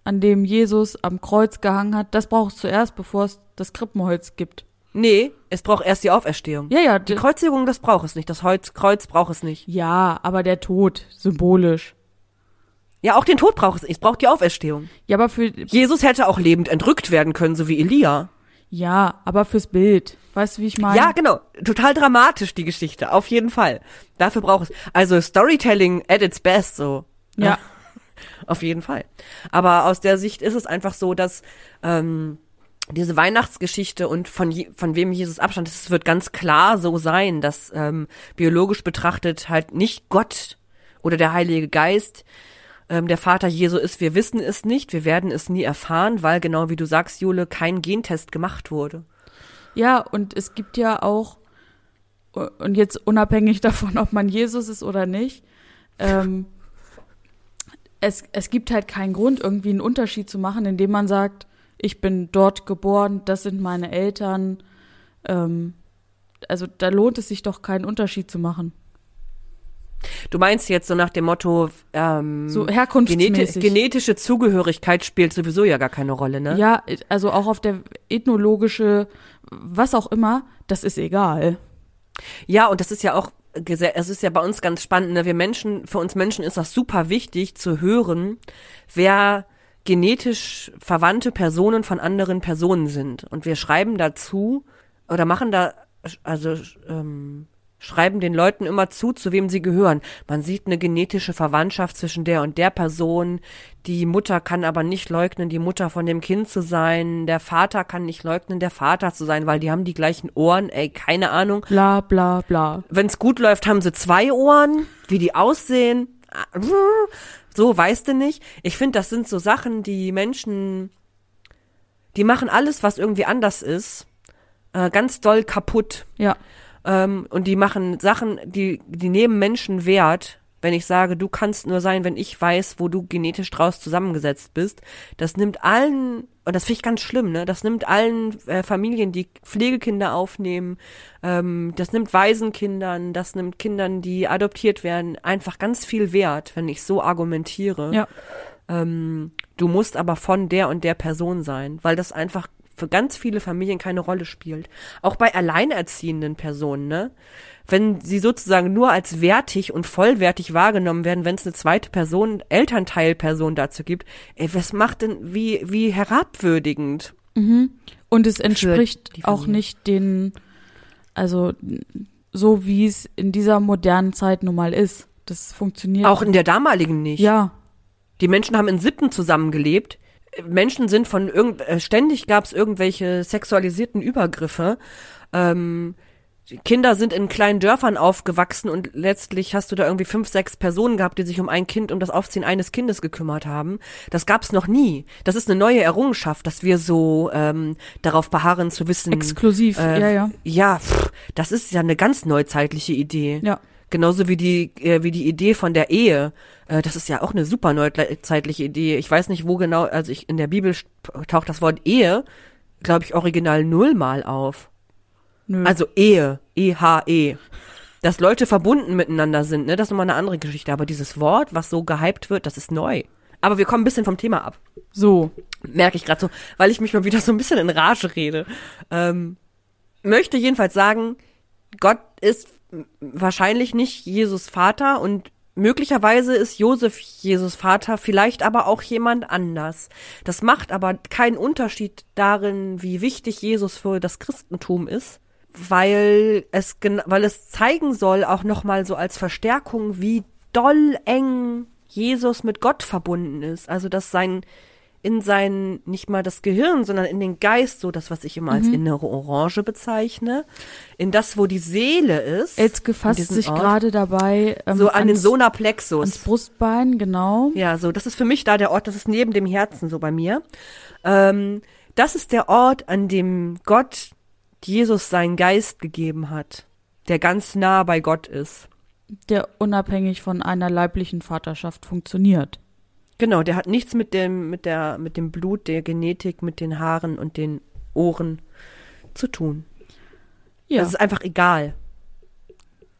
an dem Jesus am Kreuz gehangen hat. Das braucht es zuerst, bevor es das Krippenholz gibt. Nee, es braucht erst die Auferstehung. Ja, ja. Die Kreuzigung, das braucht es nicht. Das Holz, Kreuz braucht es nicht. Ja, aber der Tod, symbolisch. Ja, auch den Tod braucht es nicht. Es braucht die Auferstehung. Ja, aber für, Jesus hätte auch lebend entrückt werden können, so wie Elia. ja, aber fürs Bild. Weißt du, wie ich meine? Ja, genau. Total dramatisch, die Geschichte. Auf jeden Fall. Dafür braucht es. Also Storytelling at its best, so. Ja. <laughs> Auf jeden Fall. Aber aus der Sicht ist es einfach so, dass ähm, diese Weihnachtsgeschichte und von, je, von wem Jesus abstand, es wird ganz klar so sein, dass ähm, biologisch betrachtet halt nicht Gott oder der Heilige Geist ähm, der Vater Jesu ist. Wir wissen es nicht, wir werden es nie erfahren, weil genau wie du sagst, Jule, kein Gentest gemacht wurde. Ja, und es gibt ja auch, und jetzt unabhängig <laughs> davon, ob man Jesus ist oder nicht, ähm, es, es gibt halt keinen Grund, irgendwie einen Unterschied zu machen, indem man sagt, ich bin dort geboren, das sind meine Eltern. Ähm, also da lohnt es sich doch keinen Unterschied zu machen. Du meinst jetzt so nach dem Motto, ähm, So geneti herkunftsmäßig. genetische Zugehörigkeit spielt sowieso ja gar keine Rolle, ne? Ja, also auch auf der ethnologische, was auch immer, das ist egal. Ja, und das ist ja auch, es ist ja bei uns ganz spannend, ne? Wir Menschen, für uns Menschen ist das super wichtig zu hören, wer genetisch verwandte Personen von anderen Personen sind. Und wir schreiben dazu oder machen da, also ähm, schreiben den Leuten immer zu, zu wem sie gehören. Man sieht eine genetische Verwandtschaft zwischen der und der Person. Die Mutter kann aber nicht leugnen, die Mutter von dem Kind zu sein. Der Vater kann nicht leugnen, der Vater zu sein, weil die haben die gleichen Ohren. Ey, keine Ahnung Bla bla bla. wenn's gut läuft, haben sie zwei Ohren, wie die aussehen. So, weißt du nicht. Ich finde, das sind so Sachen, die Menschen, die machen alles, was irgendwie anders ist, äh, ganz doll kaputt. Ja. Ähm, und die machen Sachen, die, die nehmen Menschen Wert. Wenn ich sage, du kannst nur sein, wenn ich weiß, wo du genetisch draus zusammengesetzt bist, das nimmt allen, und das finde ich ganz schlimm, ne? Das nimmt allen äh, Familien, die Pflegekinder aufnehmen, ähm, das nimmt Waisenkindern, das nimmt Kindern, die adoptiert werden, einfach ganz viel Wert, wenn ich so argumentiere. Ja. Ähm, du musst aber von der und der Person sein, weil das einfach für ganz viele Familien keine Rolle spielt. Auch bei alleinerziehenden Personen, ne? Wenn sie sozusagen nur als wertig und vollwertig wahrgenommen werden, wenn es eine zweite Person, Elternteilperson dazu gibt, ey, was macht denn, wie, wie herabwürdigend? Und es entspricht auch nicht den, also so wie es in dieser modernen Zeit nun mal ist. Das funktioniert. Auch in der damaligen nicht. ja, Die Menschen haben in Sippen zusammengelebt. Menschen sind von irgend, äh, ständig gab es irgendwelche sexualisierten Übergriffe. Ähm, Kinder sind in kleinen Dörfern aufgewachsen und letztlich hast du da irgendwie fünf, sechs Personen gehabt, die sich um ein Kind, um das Aufziehen eines Kindes gekümmert haben. Das gab's noch nie. Das ist eine neue Errungenschaft, dass wir so ähm, darauf beharren zu wissen. Exklusiv, äh, ja, ja. Ja, pff, das ist ja eine ganz neuzeitliche Idee. Ja. Genauso wie die, äh, wie die Idee von der Ehe. Äh, das ist ja auch eine super neuzeitliche Idee. Ich weiß nicht, wo genau, also ich, in der Bibel taucht das Wort Ehe, glaube ich, original nullmal auf. Nö. Also Ehe, E-H-E. Dass Leute verbunden miteinander sind, ne, das ist nochmal eine andere Geschichte. Aber dieses Wort, was so gehypt wird, das ist neu. Aber wir kommen ein bisschen vom Thema ab. so. Merke ich gerade so, weil ich mich mal wieder so ein bisschen in Rage rede. Ähm, möchte jedenfalls sagen, Gott ist wahrscheinlich nicht Jesus Vater und möglicherweise ist Josef Jesus Vater, vielleicht aber auch jemand anders. Das macht aber keinen Unterschied darin, wie wichtig Jesus für das Christentum ist, weil es weil es zeigen soll auch noch mal so als Verstärkung, wie doll eng Jesus mit Gott verbunden ist. Also dass sein in sein, nicht mal das Gehirn, sondern in den Geist, so das, was ich immer als innere Orange bezeichne, in das, wo die Seele ist. Elske an fasst diesem sich gerade dabei ähm, so an den ans, Solarplexus. ans Brustbein, genau. Ja, so, das ist für mich da der Ort, das ist neben dem Herzen so bei mir. Ähm, das ist der Ort, an dem Gott Jesus seinen Geist gegeben hat, der ganz nah bei Gott ist. Der unabhängig von einer leiblichen Vaterschaft funktioniert. Genau, der hat nichts mit dem, mit der, mit dem Blut, der Genetik, mit den Haaren und den Ohren zu tun. Ja, Das ist einfach egal.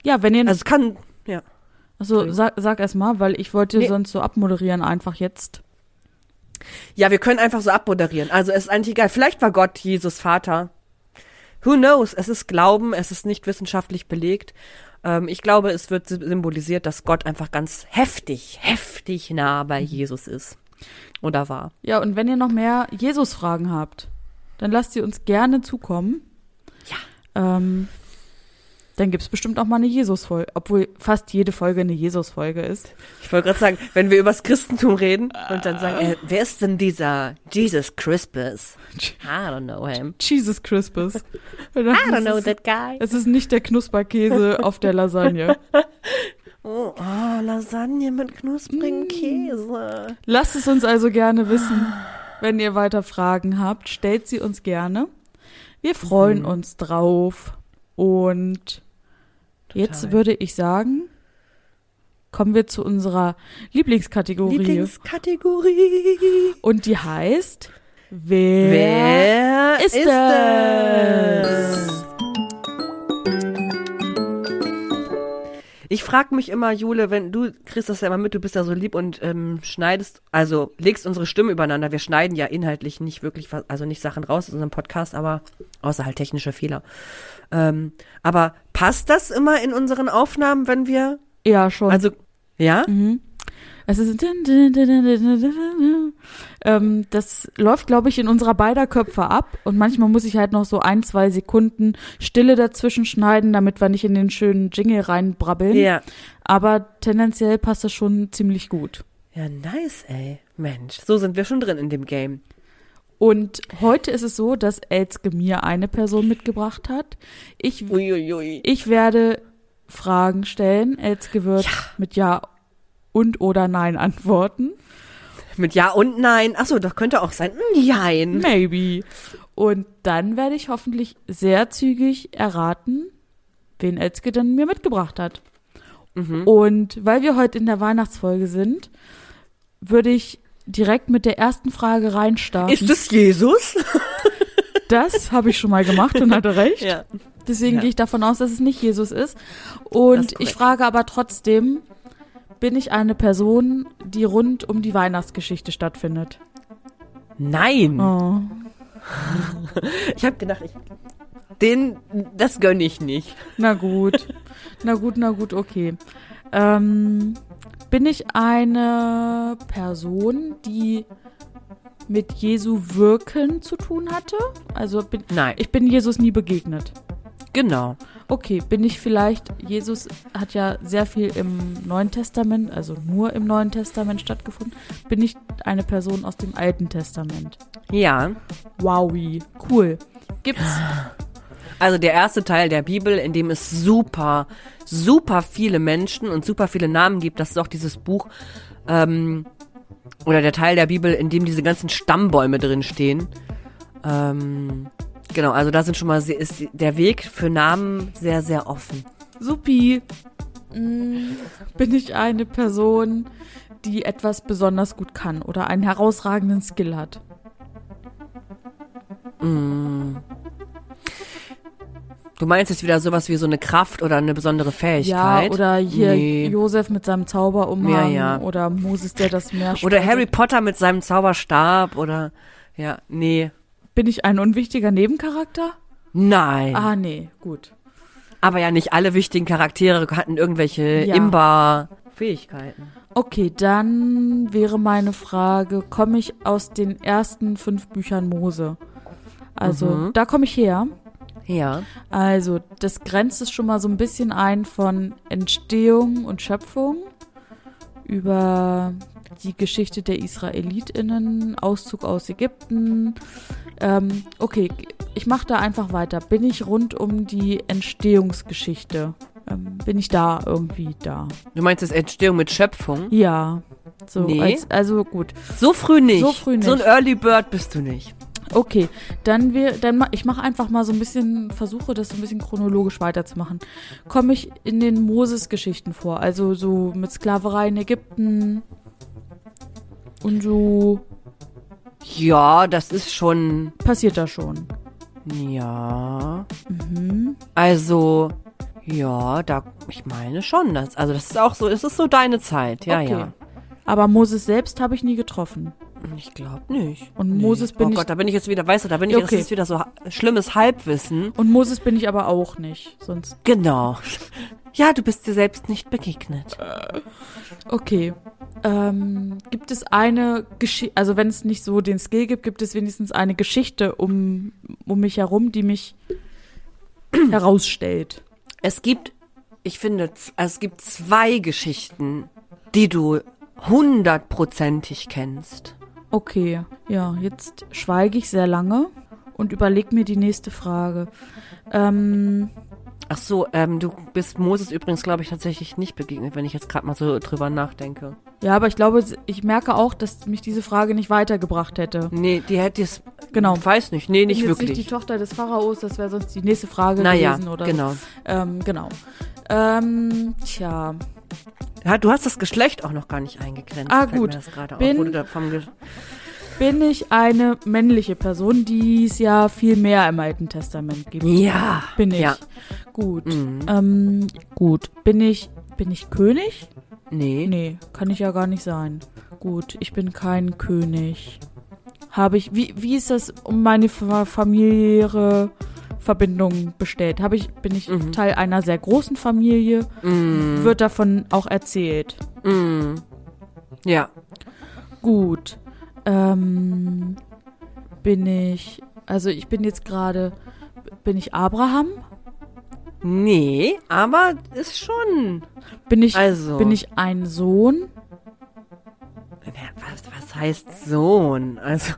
ja wenn ihr. Also es kann, ja. also sag, sag erst mal, weil ich wollte Nee. sonst so abmoderieren, einfach jetzt. Ja, wir können einfach so abmoderieren. Also es ist eigentlich egal. Vielleicht war Gott Jesus Vater. Who knows? Es ist Glauben, es ist nicht wissenschaftlich belegt. Ähm, ich glaube, es wird sy- symbolisiert, dass Gott einfach ganz heftig, heftig nah bei Jesus ist. Oder war. Ja, und wenn ihr noch mehr Jesus-Fragen habt, dann lasst sie uns gerne zukommen. Ja. Ähm, dann gibt's bestimmt auch mal eine Jesus-Folge, obwohl fast jede Folge eine Jesus-Folge ist. Ich wollte gerade sagen, wenn wir übers Christentum reden und dann sagen, äh, wer ist denn dieser Jesus Crispus? <laughs> I don't know him. Jesus Crispus. <laughs> I don't know that guy. Es ist nicht der Knusperkäse <laughs> auf der Lasagne. Oh, oh, Lasagne mit knusprigem Käse. Lasst es uns also gerne wissen. Wenn ihr weiter Fragen habt, stellt sie uns gerne. Wir freuen Mhm. uns drauf. Und jetzt würde ich sagen, kommen wir zu unserer Lieblingskategorie. Lieblingskategorie. Und die heißt Wer, Wer ist es? Ich frage mich immer, Jule, wenn du kriegst das ja immer mit, du bist ja so lieb und ähm, schneidest, also legst unsere Stimmen übereinander. Wir schneiden ja inhaltlich nicht wirklich, was- also nicht Sachen raus aus unserem Podcast, aber außer halt technische Fehler. Ähm, aber passt das immer in unseren Aufnahmen, wenn wir, Ja, schon. also ja? Mhm. Es ist ähm, das läuft, glaube ich, in unserer beider Köpfe ab und manchmal muss ich halt noch so ein, zwei Sekunden Stille dazwischen schneiden, damit wir nicht in den schönen Jingle reinbrabbeln. Ja. Aber tendenziell passt das schon ziemlich gut. Ja, nice, ey. Mensch, so sind wir schon drin in dem Game. Und heute ist es so, dass Elske mir eine Person mitgebracht hat. Ich, Uiuiui. ich werde Fragen stellen. Elske wird mit Ja und oder Nein antworten. Mit Ja und Nein. Achso, das könnte auch sein. Hm, Jein. Maybe. Und dann werde ich hoffentlich sehr zügig erraten, wen Elske denn mir mitgebracht hat. Mhm. Und weil wir heute in der Weihnachtsfolge sind, würde ich direkt mit der ersten Frage reinstarten. Ist es Jesus? <laughs> das habe ich schon mal gemacht und hatte recht. Ja. Deswegen Ja. gehe ich davon aus, dass es nicht Jesus ist. Und ist ich frage aber trotzdem, bin ich eine Person, die rund um die Weihnachtsgeschichte stattfindet? Nein. Oh. <laughs> Ich habe gedacht, ich, den, das gönne ich nicht. Na gut. na gut, na gut, okay. Ähm, bin ich eine Person, die mit Jesu Wirken zu tun hatte? Also bin, Nein. ich bin Jesus nie begegnet. Genau. Okay, bin ich vielleicht, Jesus hat ja sehr viel im Neuen Testament, also nur im Neuen Testament stattgefunden. Bin ich eine Person aus dem Alten Testament? Ja. Wowie, cool. Gibt's, Also der erste Teil der Bibel, in dem es super, super viele Menschen und super viele Namen gibt, das ist auch dieses Buch, ähm, oder der Teil der Bibel, in dem diese ganzen Stammbäume drin stehen. Ähm, genau, also da sind schon mal, ist der Weg für Namen sehr, sehr offen. Supi. Mm, Bin ich eine Person, die etwas besonders gut kann oder einen herausragenden Skill hat? Du meinst jetzt wieder sowas wie so eine Kraft oder eine besondere Ja, Fähigkeit? oder hier Nee. Josef mit seinem Zauberumhang Ja, ja. oder Moses, der das Meer Oder. Harry Potter mit seinem Zauberstab oder ja, nee. Bin ich ein unwichtiger Nebencharakter? Nein. Ah, nee, gut. Aber ja, nicht alle wichtigen Charaktere hatten irgendwelche Ja. Imba-Fähigkeiten. Okay, dann wäre meine Frage, komme ich aus den ersten fünf Büchern Mose? Also, Mhm. da komme ich her. Ja. Also, das grenzt es schon mal so ein bisschen ein von Entstehung und Schöpfung über die Geschichte der IsraelitInnen, Auszug aus Ägypten. Ähm, okay, ich mache da einfach weiter. Bin ich rund um die Entstehungsgeschichte? Ähm, bin ich da irgendwie da? Du meinst jetzt Entstehung mit Schöpfung? Ja. So, Nee. als, also gut. So früh nicht. So früh nicht. So ein Early Bird bist du nicht. Okay, dann wir, dann ich mache einfach mal so ein bisschen, versuche das so ein bisschen chronologisch weiterzumachen. Komme ich in den Moses-Geschichten vor, also so mit Sklaverei in Ägypten und so Ja, das ist schon. passiert da schon. Ja. Mhm. Also, ja, da, ich meine schon. Das, also, das ist auch so, es ist so deine Zeit. Ja, okay. ja. Aber Moses selbst habe ich nie getroffen. Ich glaube nicht. Und Moses bin oh ich- Gott, da bin ich jetzt wieder, weißt du, da bin ich Okay. jetzt wieder so schlimmes Halbwissen. Und Moses bin ich aber auch nicht. Sonst. Genau. Ja, du bist dir selbst nicht begegnet. Okay. Ähm, gibt es eine Geschichte, also wenn es nicht so den Skill gibt, gibt es wenigstens eine Geschichte um, um mich herum, die mich <clears throat> herausstellt. Es gibt, ich finde, z- es gibt zwei Geschichten, die du hundertprozentig kennst. Okay, ja, jetzt schweige ich sehr lange und überleg mir die nächste Frage. Ähm, Ach so, ähm, du bist Moses übrigens, glaube ich, tatsächlich nicht begegnet, wenn ich jetzt gerade mal so drüber nachdenke. ja, aber ich glaube, ich merke auch, dass mich diese Frage nicht weitergebracht hätte. Nee, die hätte es, Genau. weiß nicht, nee, nicht wirklich. Nicht die Tochter des Pharaos, das wäre sonst die nächste Frage naja, gewesen, oder? genau. Ähm, genau. Ähm, tja. Ja, du hast das Geschlecht auch noch gar nicht eingegrenzt. Ah, gut. Bin- Bin ich eine männliche Person, die es ja viel mehr im Alten Testament gibt? ja. Bin ich. Ja. Gut. Mhm. Ähm, gut. Bin ich, bin ich König? Nee. Nee, kann ich ja gar nicht sein. Gut, ich bin kein König. Habe ich, wie, wie ist das um meine fa familiäre Verbindung bestellt? Habe ich, bin ich Mhm. Teil einer sehr großen Familie? Mm, Wird davon auch erzählt? mm. Ja. Gut. Ähm, bin ich, also ich bin jetzt gerade, bin ich Abraham? Nee, aber ist schon. Bin ich, Also. bin ich ein Sohn? Was, was heißt Sohn? Also.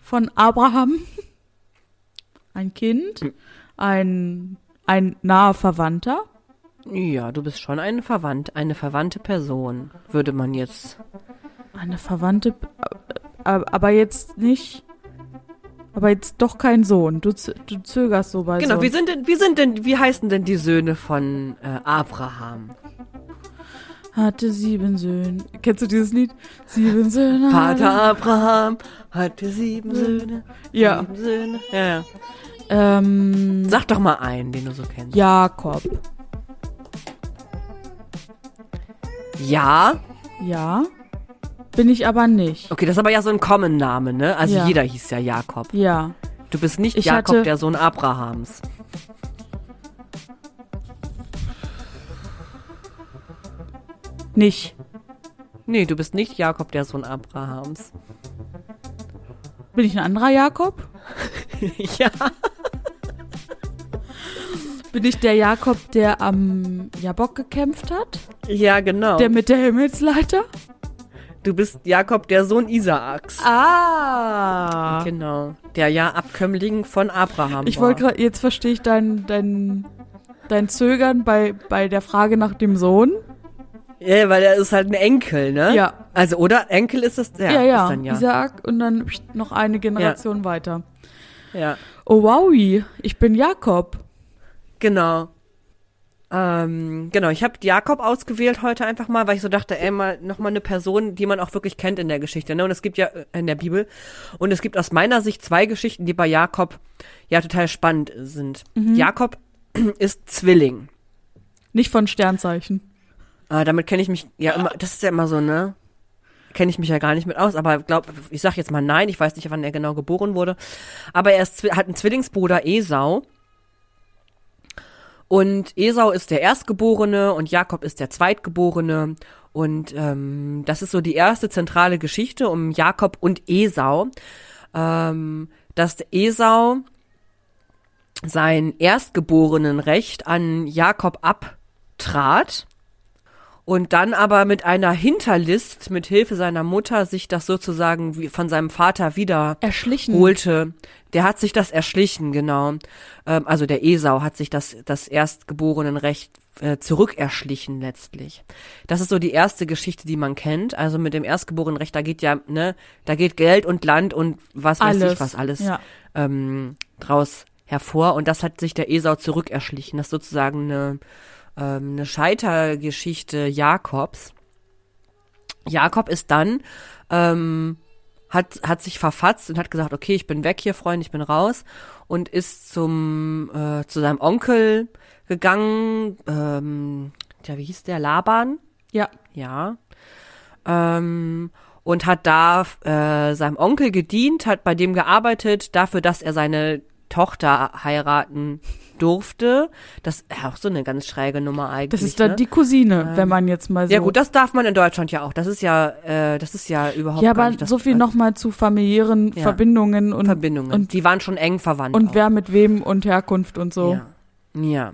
von Abraham. Ein Kind, ein, ein naher Verwandter. Ja, du bist schon eine verwandt, eine verwandte Person, würde man jetzt. Eine Verwandte, äh, aber jetzt nicht, aber jetzt doch kein Sohn. Du, du zögerst so bei Genau, Sohn. wie sind denn, wie sind denn, wie heißen denn die Söhne von äh, Abraham? Hatte sieben Söhne. Kennst du dieses Lied? Sieben Söhne. Vater Abraham hatte sieben Söhne. Ja. Sieben Söhne. Ja, ja. Ähm, Sag doch mal einen, den du so kennst. Jakob. Ja. Ja. Bin ich aber nicht. Okay, das ist aber ja so ein Common-Name, ne? Also Ja. jeder hieß ja Jakob. Ja. Du bist nicht Ich Jakob, der Sohn Abrahams. Nicht. Nee, du bist nicht Jakob, der Sohn Abrahams. Bin ich ein anderer Jakob? <laughs> ja. Bin ich der Jakob, der am Jabok gekämpft hat? Ja, genau. Der mit der Himmelsleiter? Du bist Jakob, der Sohn Isaaks. Ah. Genau. Der ja Abkömmling von Abraham Ich wollte gerade, jetzt verstehe ich dein, dein, dein Zögern bei, bei der Frage nach dem Sohn. Ja, weil er ist halt ein Enkel, ne? Ja. Also, oder? Enkel ist das? Ja, Ja, ja. Ist dann ja. Isaak und dann noch eine Generation weiter. ja. Oh, wowi. Ich bin Jakob. Genau. Ähm, genau, ich habe Jakob ausgewählt heute einfach mal, weil ich so dachte, ey, mal noch mal eine Person, die man auch wirklich kennt in der Geschichte, ne? Und es gibt ja äh, in der Bibel und es gibt aus meiner Sicht zwei Geschichten, die bei Jakob ja total spannend sind. Jakob <clears throat> ist Zwilling. Nicht von Sternzeichen. Ah, damit kenne ich mich ja immer, das ist ja immer so, ne? Kenne ich mich ja gar nicht mit aus, aber glaub, ich sag jetzt mal nein, ich weiß nicht, wann er genau geboren wurde. Aber er ist, hat einen Zwillingsbruder Esau. Und Esau ist der Erstgeborene und Jakob ist der Zweitgeborene. Und ähm, das ist so die erste zentrale Geschichte um Jakob und Esau. Ähm, dass Esau sein Erstgeborenenrecht an Jakob abtrat und dann aber mit einer Hinterlist mit Hilfe seiner Mutter sich das sozusagen wie von seinem Vater wieder Erschlichen. holte. Der hat sich das erschlichen, genau. Ähm, also der Esau hat sich das, das Erstgeborenenrecht äh, zurückerschlichen letztlich. Das ist so die erste Geschichte, die man kennt. Also mit dem Erstgeborenenrecht, da geht ja, ne, da geht Geld und Land und was weiß Alles. ich was alles Ja. ähm, draus hervor. Und das hat sich der Esau zurückerschlichen. Das ist sozusagen eine, ähm, eine Scheitergeschichte Jakobs. Jakob ist dann, ähm, hat, hat sich verfatzt und hat gesagt, okay, ich bin weg hier, Freund, ich bin raus und ist zum, äh, zu seinem Onkel gegangen, ähm, ja, wie hieß der, Laban? Ja. Ja. Ähm, und hat da äh, seinem Onkel gedient, hat bei dem gearbeitet, dafür, dass er seine Tochter heiraten durfte. Das ist auch so eine ganz schräge Nummer eigentlich. Das ist dann ne? die Cousine, wenn man jetzt mal so. Ja gut, das darf man in Deutschland ja auch. Das ist ja, äh, das ist ja überhaupt ja, aber so viel nochmal zu familiären Ja. Verbindungen und, Verbindungen. und, die waren schon eng verwandt. und auch. wer mit wem und Herkunft und so. Ja. ja.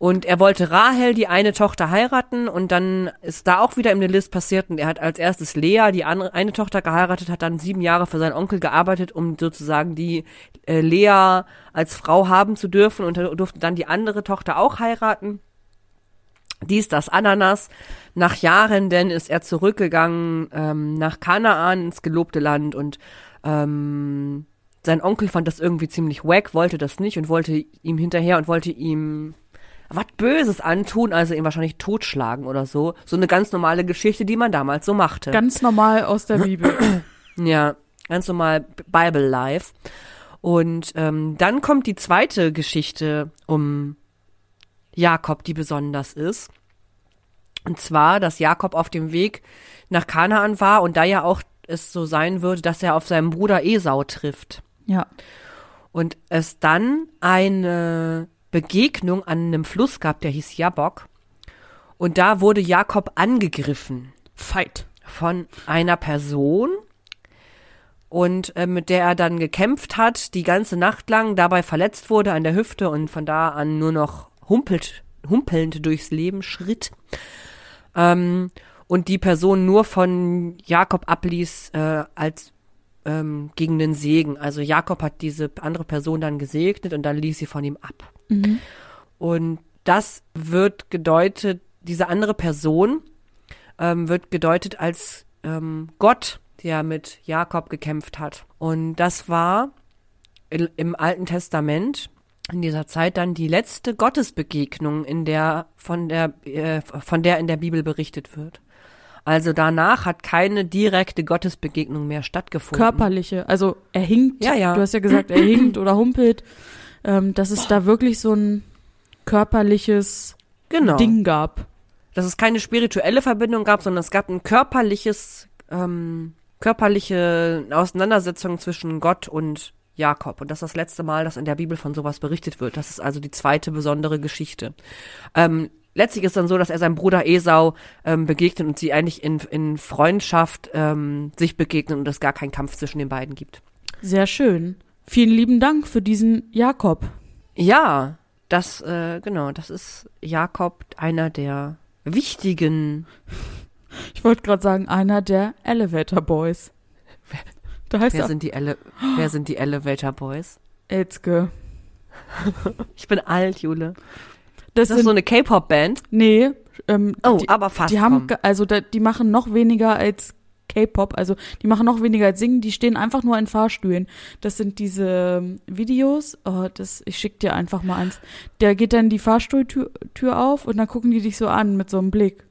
Und er wollte Rahel, die eine Tochter, heiraten und dann ist da auch wieder im List passiert und er hat als erstes Lea, die andere, eine Tochter geheiratet, hat dann sieben Jahre für seinen Onkel gearbeitet, um sozusagen die äh, Lea als Frau haben zu dürfen und durfte dann die andere Tochter auch heiraten. Dies, das Ananas. Nach Jahren denn ist er zurückgegangen ähm, nach Kanaan ins gelobte Land und ähm, sein Onkel fand das irgendwie ziemlich wack, wollte das nicht und wollte ihm hinterher und wollte ihm was Böses antun, also ihn wahrscheinlich totschlagen oder so. So eine ganz normale Geschichte, die man damals so machte. Ganz normal aus der Bibel. <clears throat> Ja, ganz normal Bible Life. Und ähm, dann kommt die zweite Geschichte um Jakob, die besonders ist. Und zwar, dass Jakob auf dem Weg nach Kanaan war und da ja auch es so sein würde, dass er auf seinen Bruder Esau trifft. ja. Und es dann eine Begegnung an einem Fluss gab, der hieß Jabok. Und da wurde Jakob angegriffen Fight. von einer Person und äh, mit der er dann gekämpft hat, die ganze Nacht lang, dabei verletzt wurde an der Hüfte und von da an nur noch humpelt, humpelnd durchs Leben schritt. Ähm, und die Person nur von Jakob abließ äh, als ähm, gegen den Segen. Also Jakob hat diese andere Person dann gesegnet und dann ließ sie von ihm ab. Und das wird gedeutet, diese andere Person ähm, wird gedeutet als ähm, Gott, der mit Jakob gekämpft hat. Und das war im Alten Testament in dieser Zeit dann die letzte Gottesbegegnung, in der von der äh, von der in der Bibel berichtet wird. Also danach hat keine direkte Gottesbegegnung mehr stattgefunden. Körperliche. Also er hinkt. Ja, ja. Du hast ja gesagt, er hinkt <clears throat> oder humpelt. Ähm, dass es da wirklich so ein körperliches genau. Ding gab. dass es keine spirituelle Verbindung gab, sondern es gab ein körperliches, ähm, körperliche Auseinandersetzung zwischen Gott und Jakob. Und das ist das letzte Mal, dass in der Bibel von sowas berichtet wird. Das ist also die zweite besondere Geschichte. Ähm, letztlich ist dann so, dass er seinem Bruder Esau ähm, begegnet und sie eigentlich in, in Freundschaft ähm, sich begegnen und es gar keinen Kampf zwischen den beiden gibt. Sehr schön. Vielen lieben Dank für diesen Jakob. Ja, das, äh, genau, das ist Jakob, einer der wichtigen Ich wollte gerade sagen, einer der Elevator Boys. Da heißt Wer er sind, die Ele Wer sind die Elevator Boys? Elzke. <laughs> Ich bin alt, Jule. Das Ist das sind, so eine K-Pop-Band? nee, ähm, Oh, die, aber fast. die haben, komm. also da, die machen noch weniger als K-Pop, also die machen noch weniger als singen, die stehen einfach nur in Fahrstühlen. Das sind diese ähm, Videos, oh, das, ich schick dir einfach mal eins. Der geht dann die Fahrstuhltür Tür auf und dann gucken die dich so an mit so einem Blick.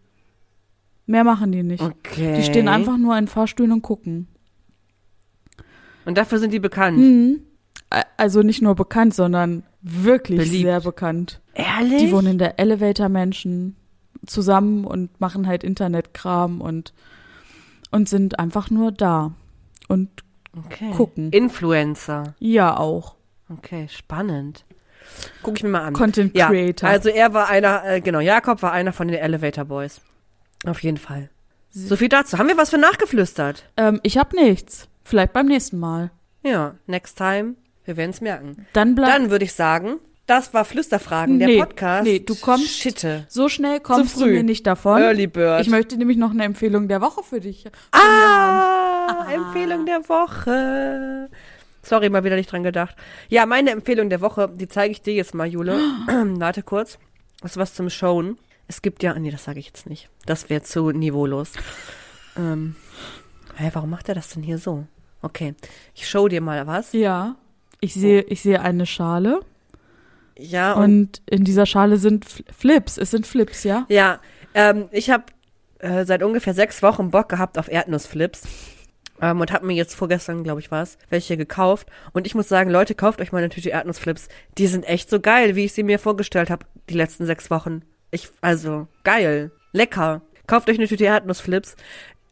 Mehr machen die nicht. Okay. Die stehen einfach nur in Fahrstühlen und gucken. Und dafür sind die bekannt. Mhm. Also nicht nur bekannt, sondern wirklich Beliebt. sehr bekannt. Ehrlich? Die wohnen in der Elevator Menschen zusammen und machen halt Internetkram und, und sind einfach nur da. Und okay. gucken. Influencer. ja auch. Okay, spannend. Guck ich mir mal an. Content ja, Creator. also er war einer, äh, genau, Jakob war einer von den Elevator Boys. Auf jeden Fall. So viel dazu. Haben wir was für nachgeflüstert? ähm, ich hab nichts. Vielleicht beim nächsten Mal. Ja, next time. Wir werden es merken. Dann bleib Dann würde ich sagen, das war Flüsterfragen, Nee, der Podcast. nee, du kommst- Schitte. so schnell kommst du früh. mir nicht davon. Early Bird. Ich möchte nämlich noch eine Empfehlung der Woche für dich. Ah, <laughs> Empfehlung der Woche. Sorry, mal wieder nicht dran gedacht. Ja, meine Empfehlung der Woche, die zeige ich dir jetzt mal, Jule. <gasps> Warte kurz. Das ist was zum Showen. Es gibt ja, nee, das sage ich jetzt nicht. Das wäre zu niveaulos. Ähm, hä, warum macht er das denn hier so? Okay, ich show dir mal was. Ja. Ich sehe, ich sehe eine Schale Ja, und, und in dieser Schale sind Fl- Flips. Es sind Flips, ja? ja, ähm, ich habe äh, seit ungefähr sechs Wochen Bock gehabt auf Erdnussflips. Ähm, und habe mir jetzt vorgestern, glaube ich, was, welche gekauft. Und ich muss sagen, Leute, kauft euch mal eine Tüte Erdnussflips. Die sind echt so geil, wie ich sie mir vorgestellt habe, die letzten sechs Wochen. Ich, also, geil. Lecker. Kauft euch eine Tüte Erdnussflips.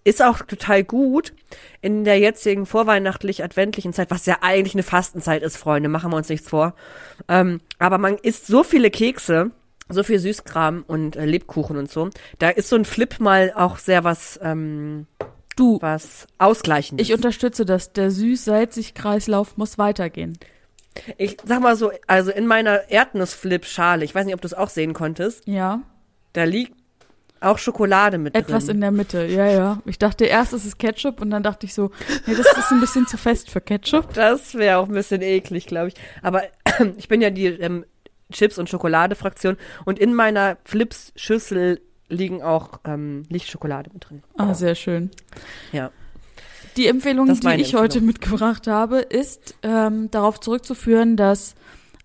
Ist auch total gut in der jetzigen vorweihnachtlich-adventlichen Zeit, was ja eigentlich eine Fastenzeit ist, Freunde, machen wir uns nichts vor. Ähm, aber man isst so viele Kekse, so viel Süßkram und äh, Lebkuchen und so. Da ist so ein Flip mal auch sehr was, ähm, Du, was Ausgleichendes. ich unterstütze das. Der süß-salzig-Kreislauf muss weitergehen. Ich sag mal so, also in meiner Erdnussflip-Schale, ich weiß nicht, ob du es auch sehen konntest, Ja. da liegt auch Schokolade mit Etwas drin. in der Mitte, ja, ja. Ich dachte erst, es ist Ketchup und dann dachte ich so, nee, das ist ein bisschen zu fest für Ketchup. Das wäre auch ein bisschen eklig, glaube ich. Aber <clears throat> ich bin ja die ähm, Chips- und Schokolade-Fraktion und in meiner Flips-Schüssel liegen auch ähm, liegt Schokolade mit drin. Ah, sehr schön. Ja. Die Empfehlung, die ich heute Empfehlung. mitgebracht habe, ist ähm, darauf zurückzuführen, dass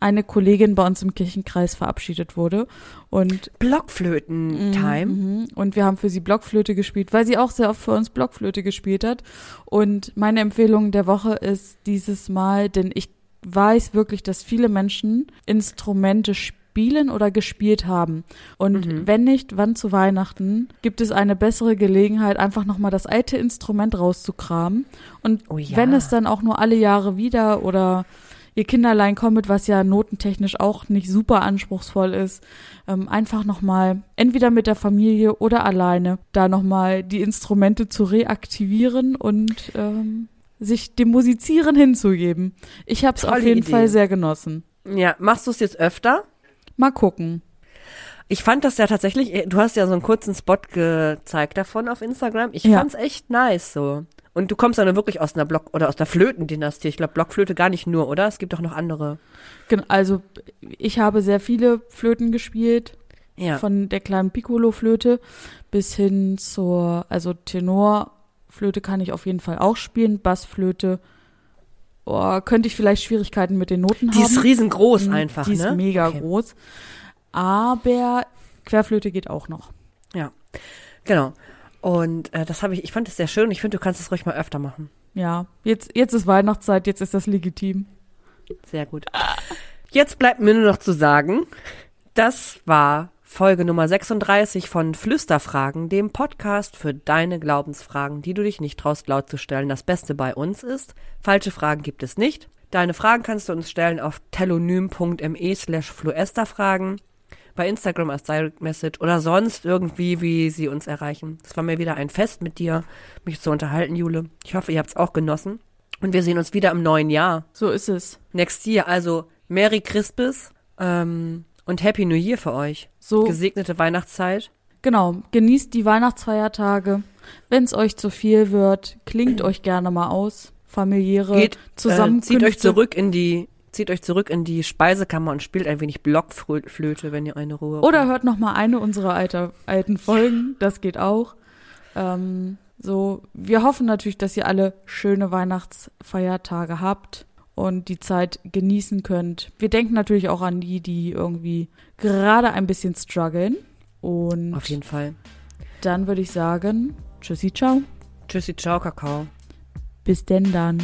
eine Kollegin bei uns im Kirchenkreis verabschiedet wurde. Und, Blockflöten-Time. Mhm, und wir haben für sie Blockflöte gespielt, weil sie auch sehr oft für uns Blockflöte gespielt hat. Und meine Empfehlung der Woche ist dieses Mal, denn ich weiß wirklich, dass viele Menschen Instrumente spielen oder gespielt haben. Und Mhm. wenn nicht, wann zu Weihnachten, gibt es eine bessere Gelegenheit, einfach nochmal das alte Instrument rauszukramen. Und Oh ja. wenn es dann auch nur alle Jahre wieder oder ihr Kinderlein kommt, was ja notentechnisch auch nicht super anspruchsvoll ist, ähm, einfach nochmal entweder mit der Familie oder alleine da nochmal die Instrumente zu reaktivieren und ähm, sich dem Musizieren hinzugeben. Ich habe es auf jeden Idee. Fall sehr genossen. Ja, machst du es jetzt öfter? Mal gucken. Ich fand das ja tatsächlich, äh, du hast ja so einen kurzen Spot gezeigt davon auf Instagram. Ich Ja. fand's echt nice so. Und du kommst ja nur wirklich aus einer Block- oder aus der Flötendynastie. Ich glaube, Blockflöte gar nicht nur, oder? Es gibt doch noch andere. Gen- Also ich habe sehr viele Flöten gespielt, Ja. von der kleinen Piccolo-Flöte bis hin zur, also Tenorflöte kann ich auf jeden Fall auch spielen, Bassflöte. Oh, könnte ich vielleicht Schwierigkeiten mit den Noten die haben. ist riesengroß Mhm, einfach, Die ist ne? mega Okay. groß. Aber Querflöte geht auch noch. Genau. Und äh, das habe ich, ich fand es sehr schön. Ich finde, du kannst es ruhig mal öfter machen. Ja, jetzt, jetzt ist Weihnachtszeit, jetzt ist das legitim. Sehr gut. Jetzt bleibt mir nur noch zu sagen, das war Folge Nummer 36 von Flüsterfragen, dem Podcast für deine Glaubensfragen, die du dich nicht traust laut zu stellen. Das Beste bei uns ist, falsche Fragen gibt es nicht. Deine Fragen kannst du uns stellen auf telonym.me slash fluesterfragen, bei Instagram als Direct Message oder sonst irgendwie, wie sie uns erreichen. Es war mir wieder ein Fest mit dir, mich zu unterhalten, Jule. Ich hoffe, ihr habt es auch genossen. Und wir sehen uns wieder im neuen Jahr. So ist es. Next Year. Also Merry Christmas ähm, und Happy New Year für euch. So, Gesegnete Weihnachtszeit. genau, genießt die Weihnachtsfeiertage. Wenn es euch zu viel wird, klingt <clears throat> euch gerne mal aus. Familiäre Geht, äh, Zusammenkünfte. zieht euch zurück in die, zieht euch zurück in die Speisekammer und spielt ein wenig Blockflöte, wenn ihr eine Ruhe Oder hört noch mal eine unserer alter, alten Folgen. Das geht auch. Ähm, so, wir hoffen natürlich, dass ihr alle schöne Weihnachtsfeiertage habt und die Zeit genießen könnt. Wir denken natürlich auch an die, die irgendwie gerade ein bisschen strugglen. Und Auf jeden Fall. dann würde ich sagen, tschüssi, ciao. Tschüssi, ciao, Kakao. Bis denn dann.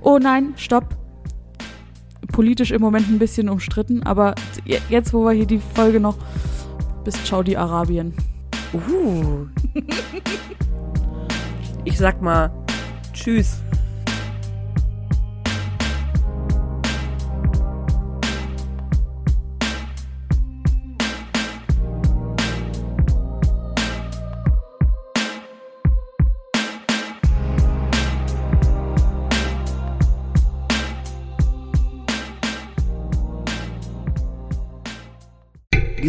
Oh nein, stopp. Politisch im Moment ein bisschen umstritten, aber je- jetzt, wo wir hier die Folge noch bis Saudi Arabien. Uh. <laughs> ich sag mal, tschüss.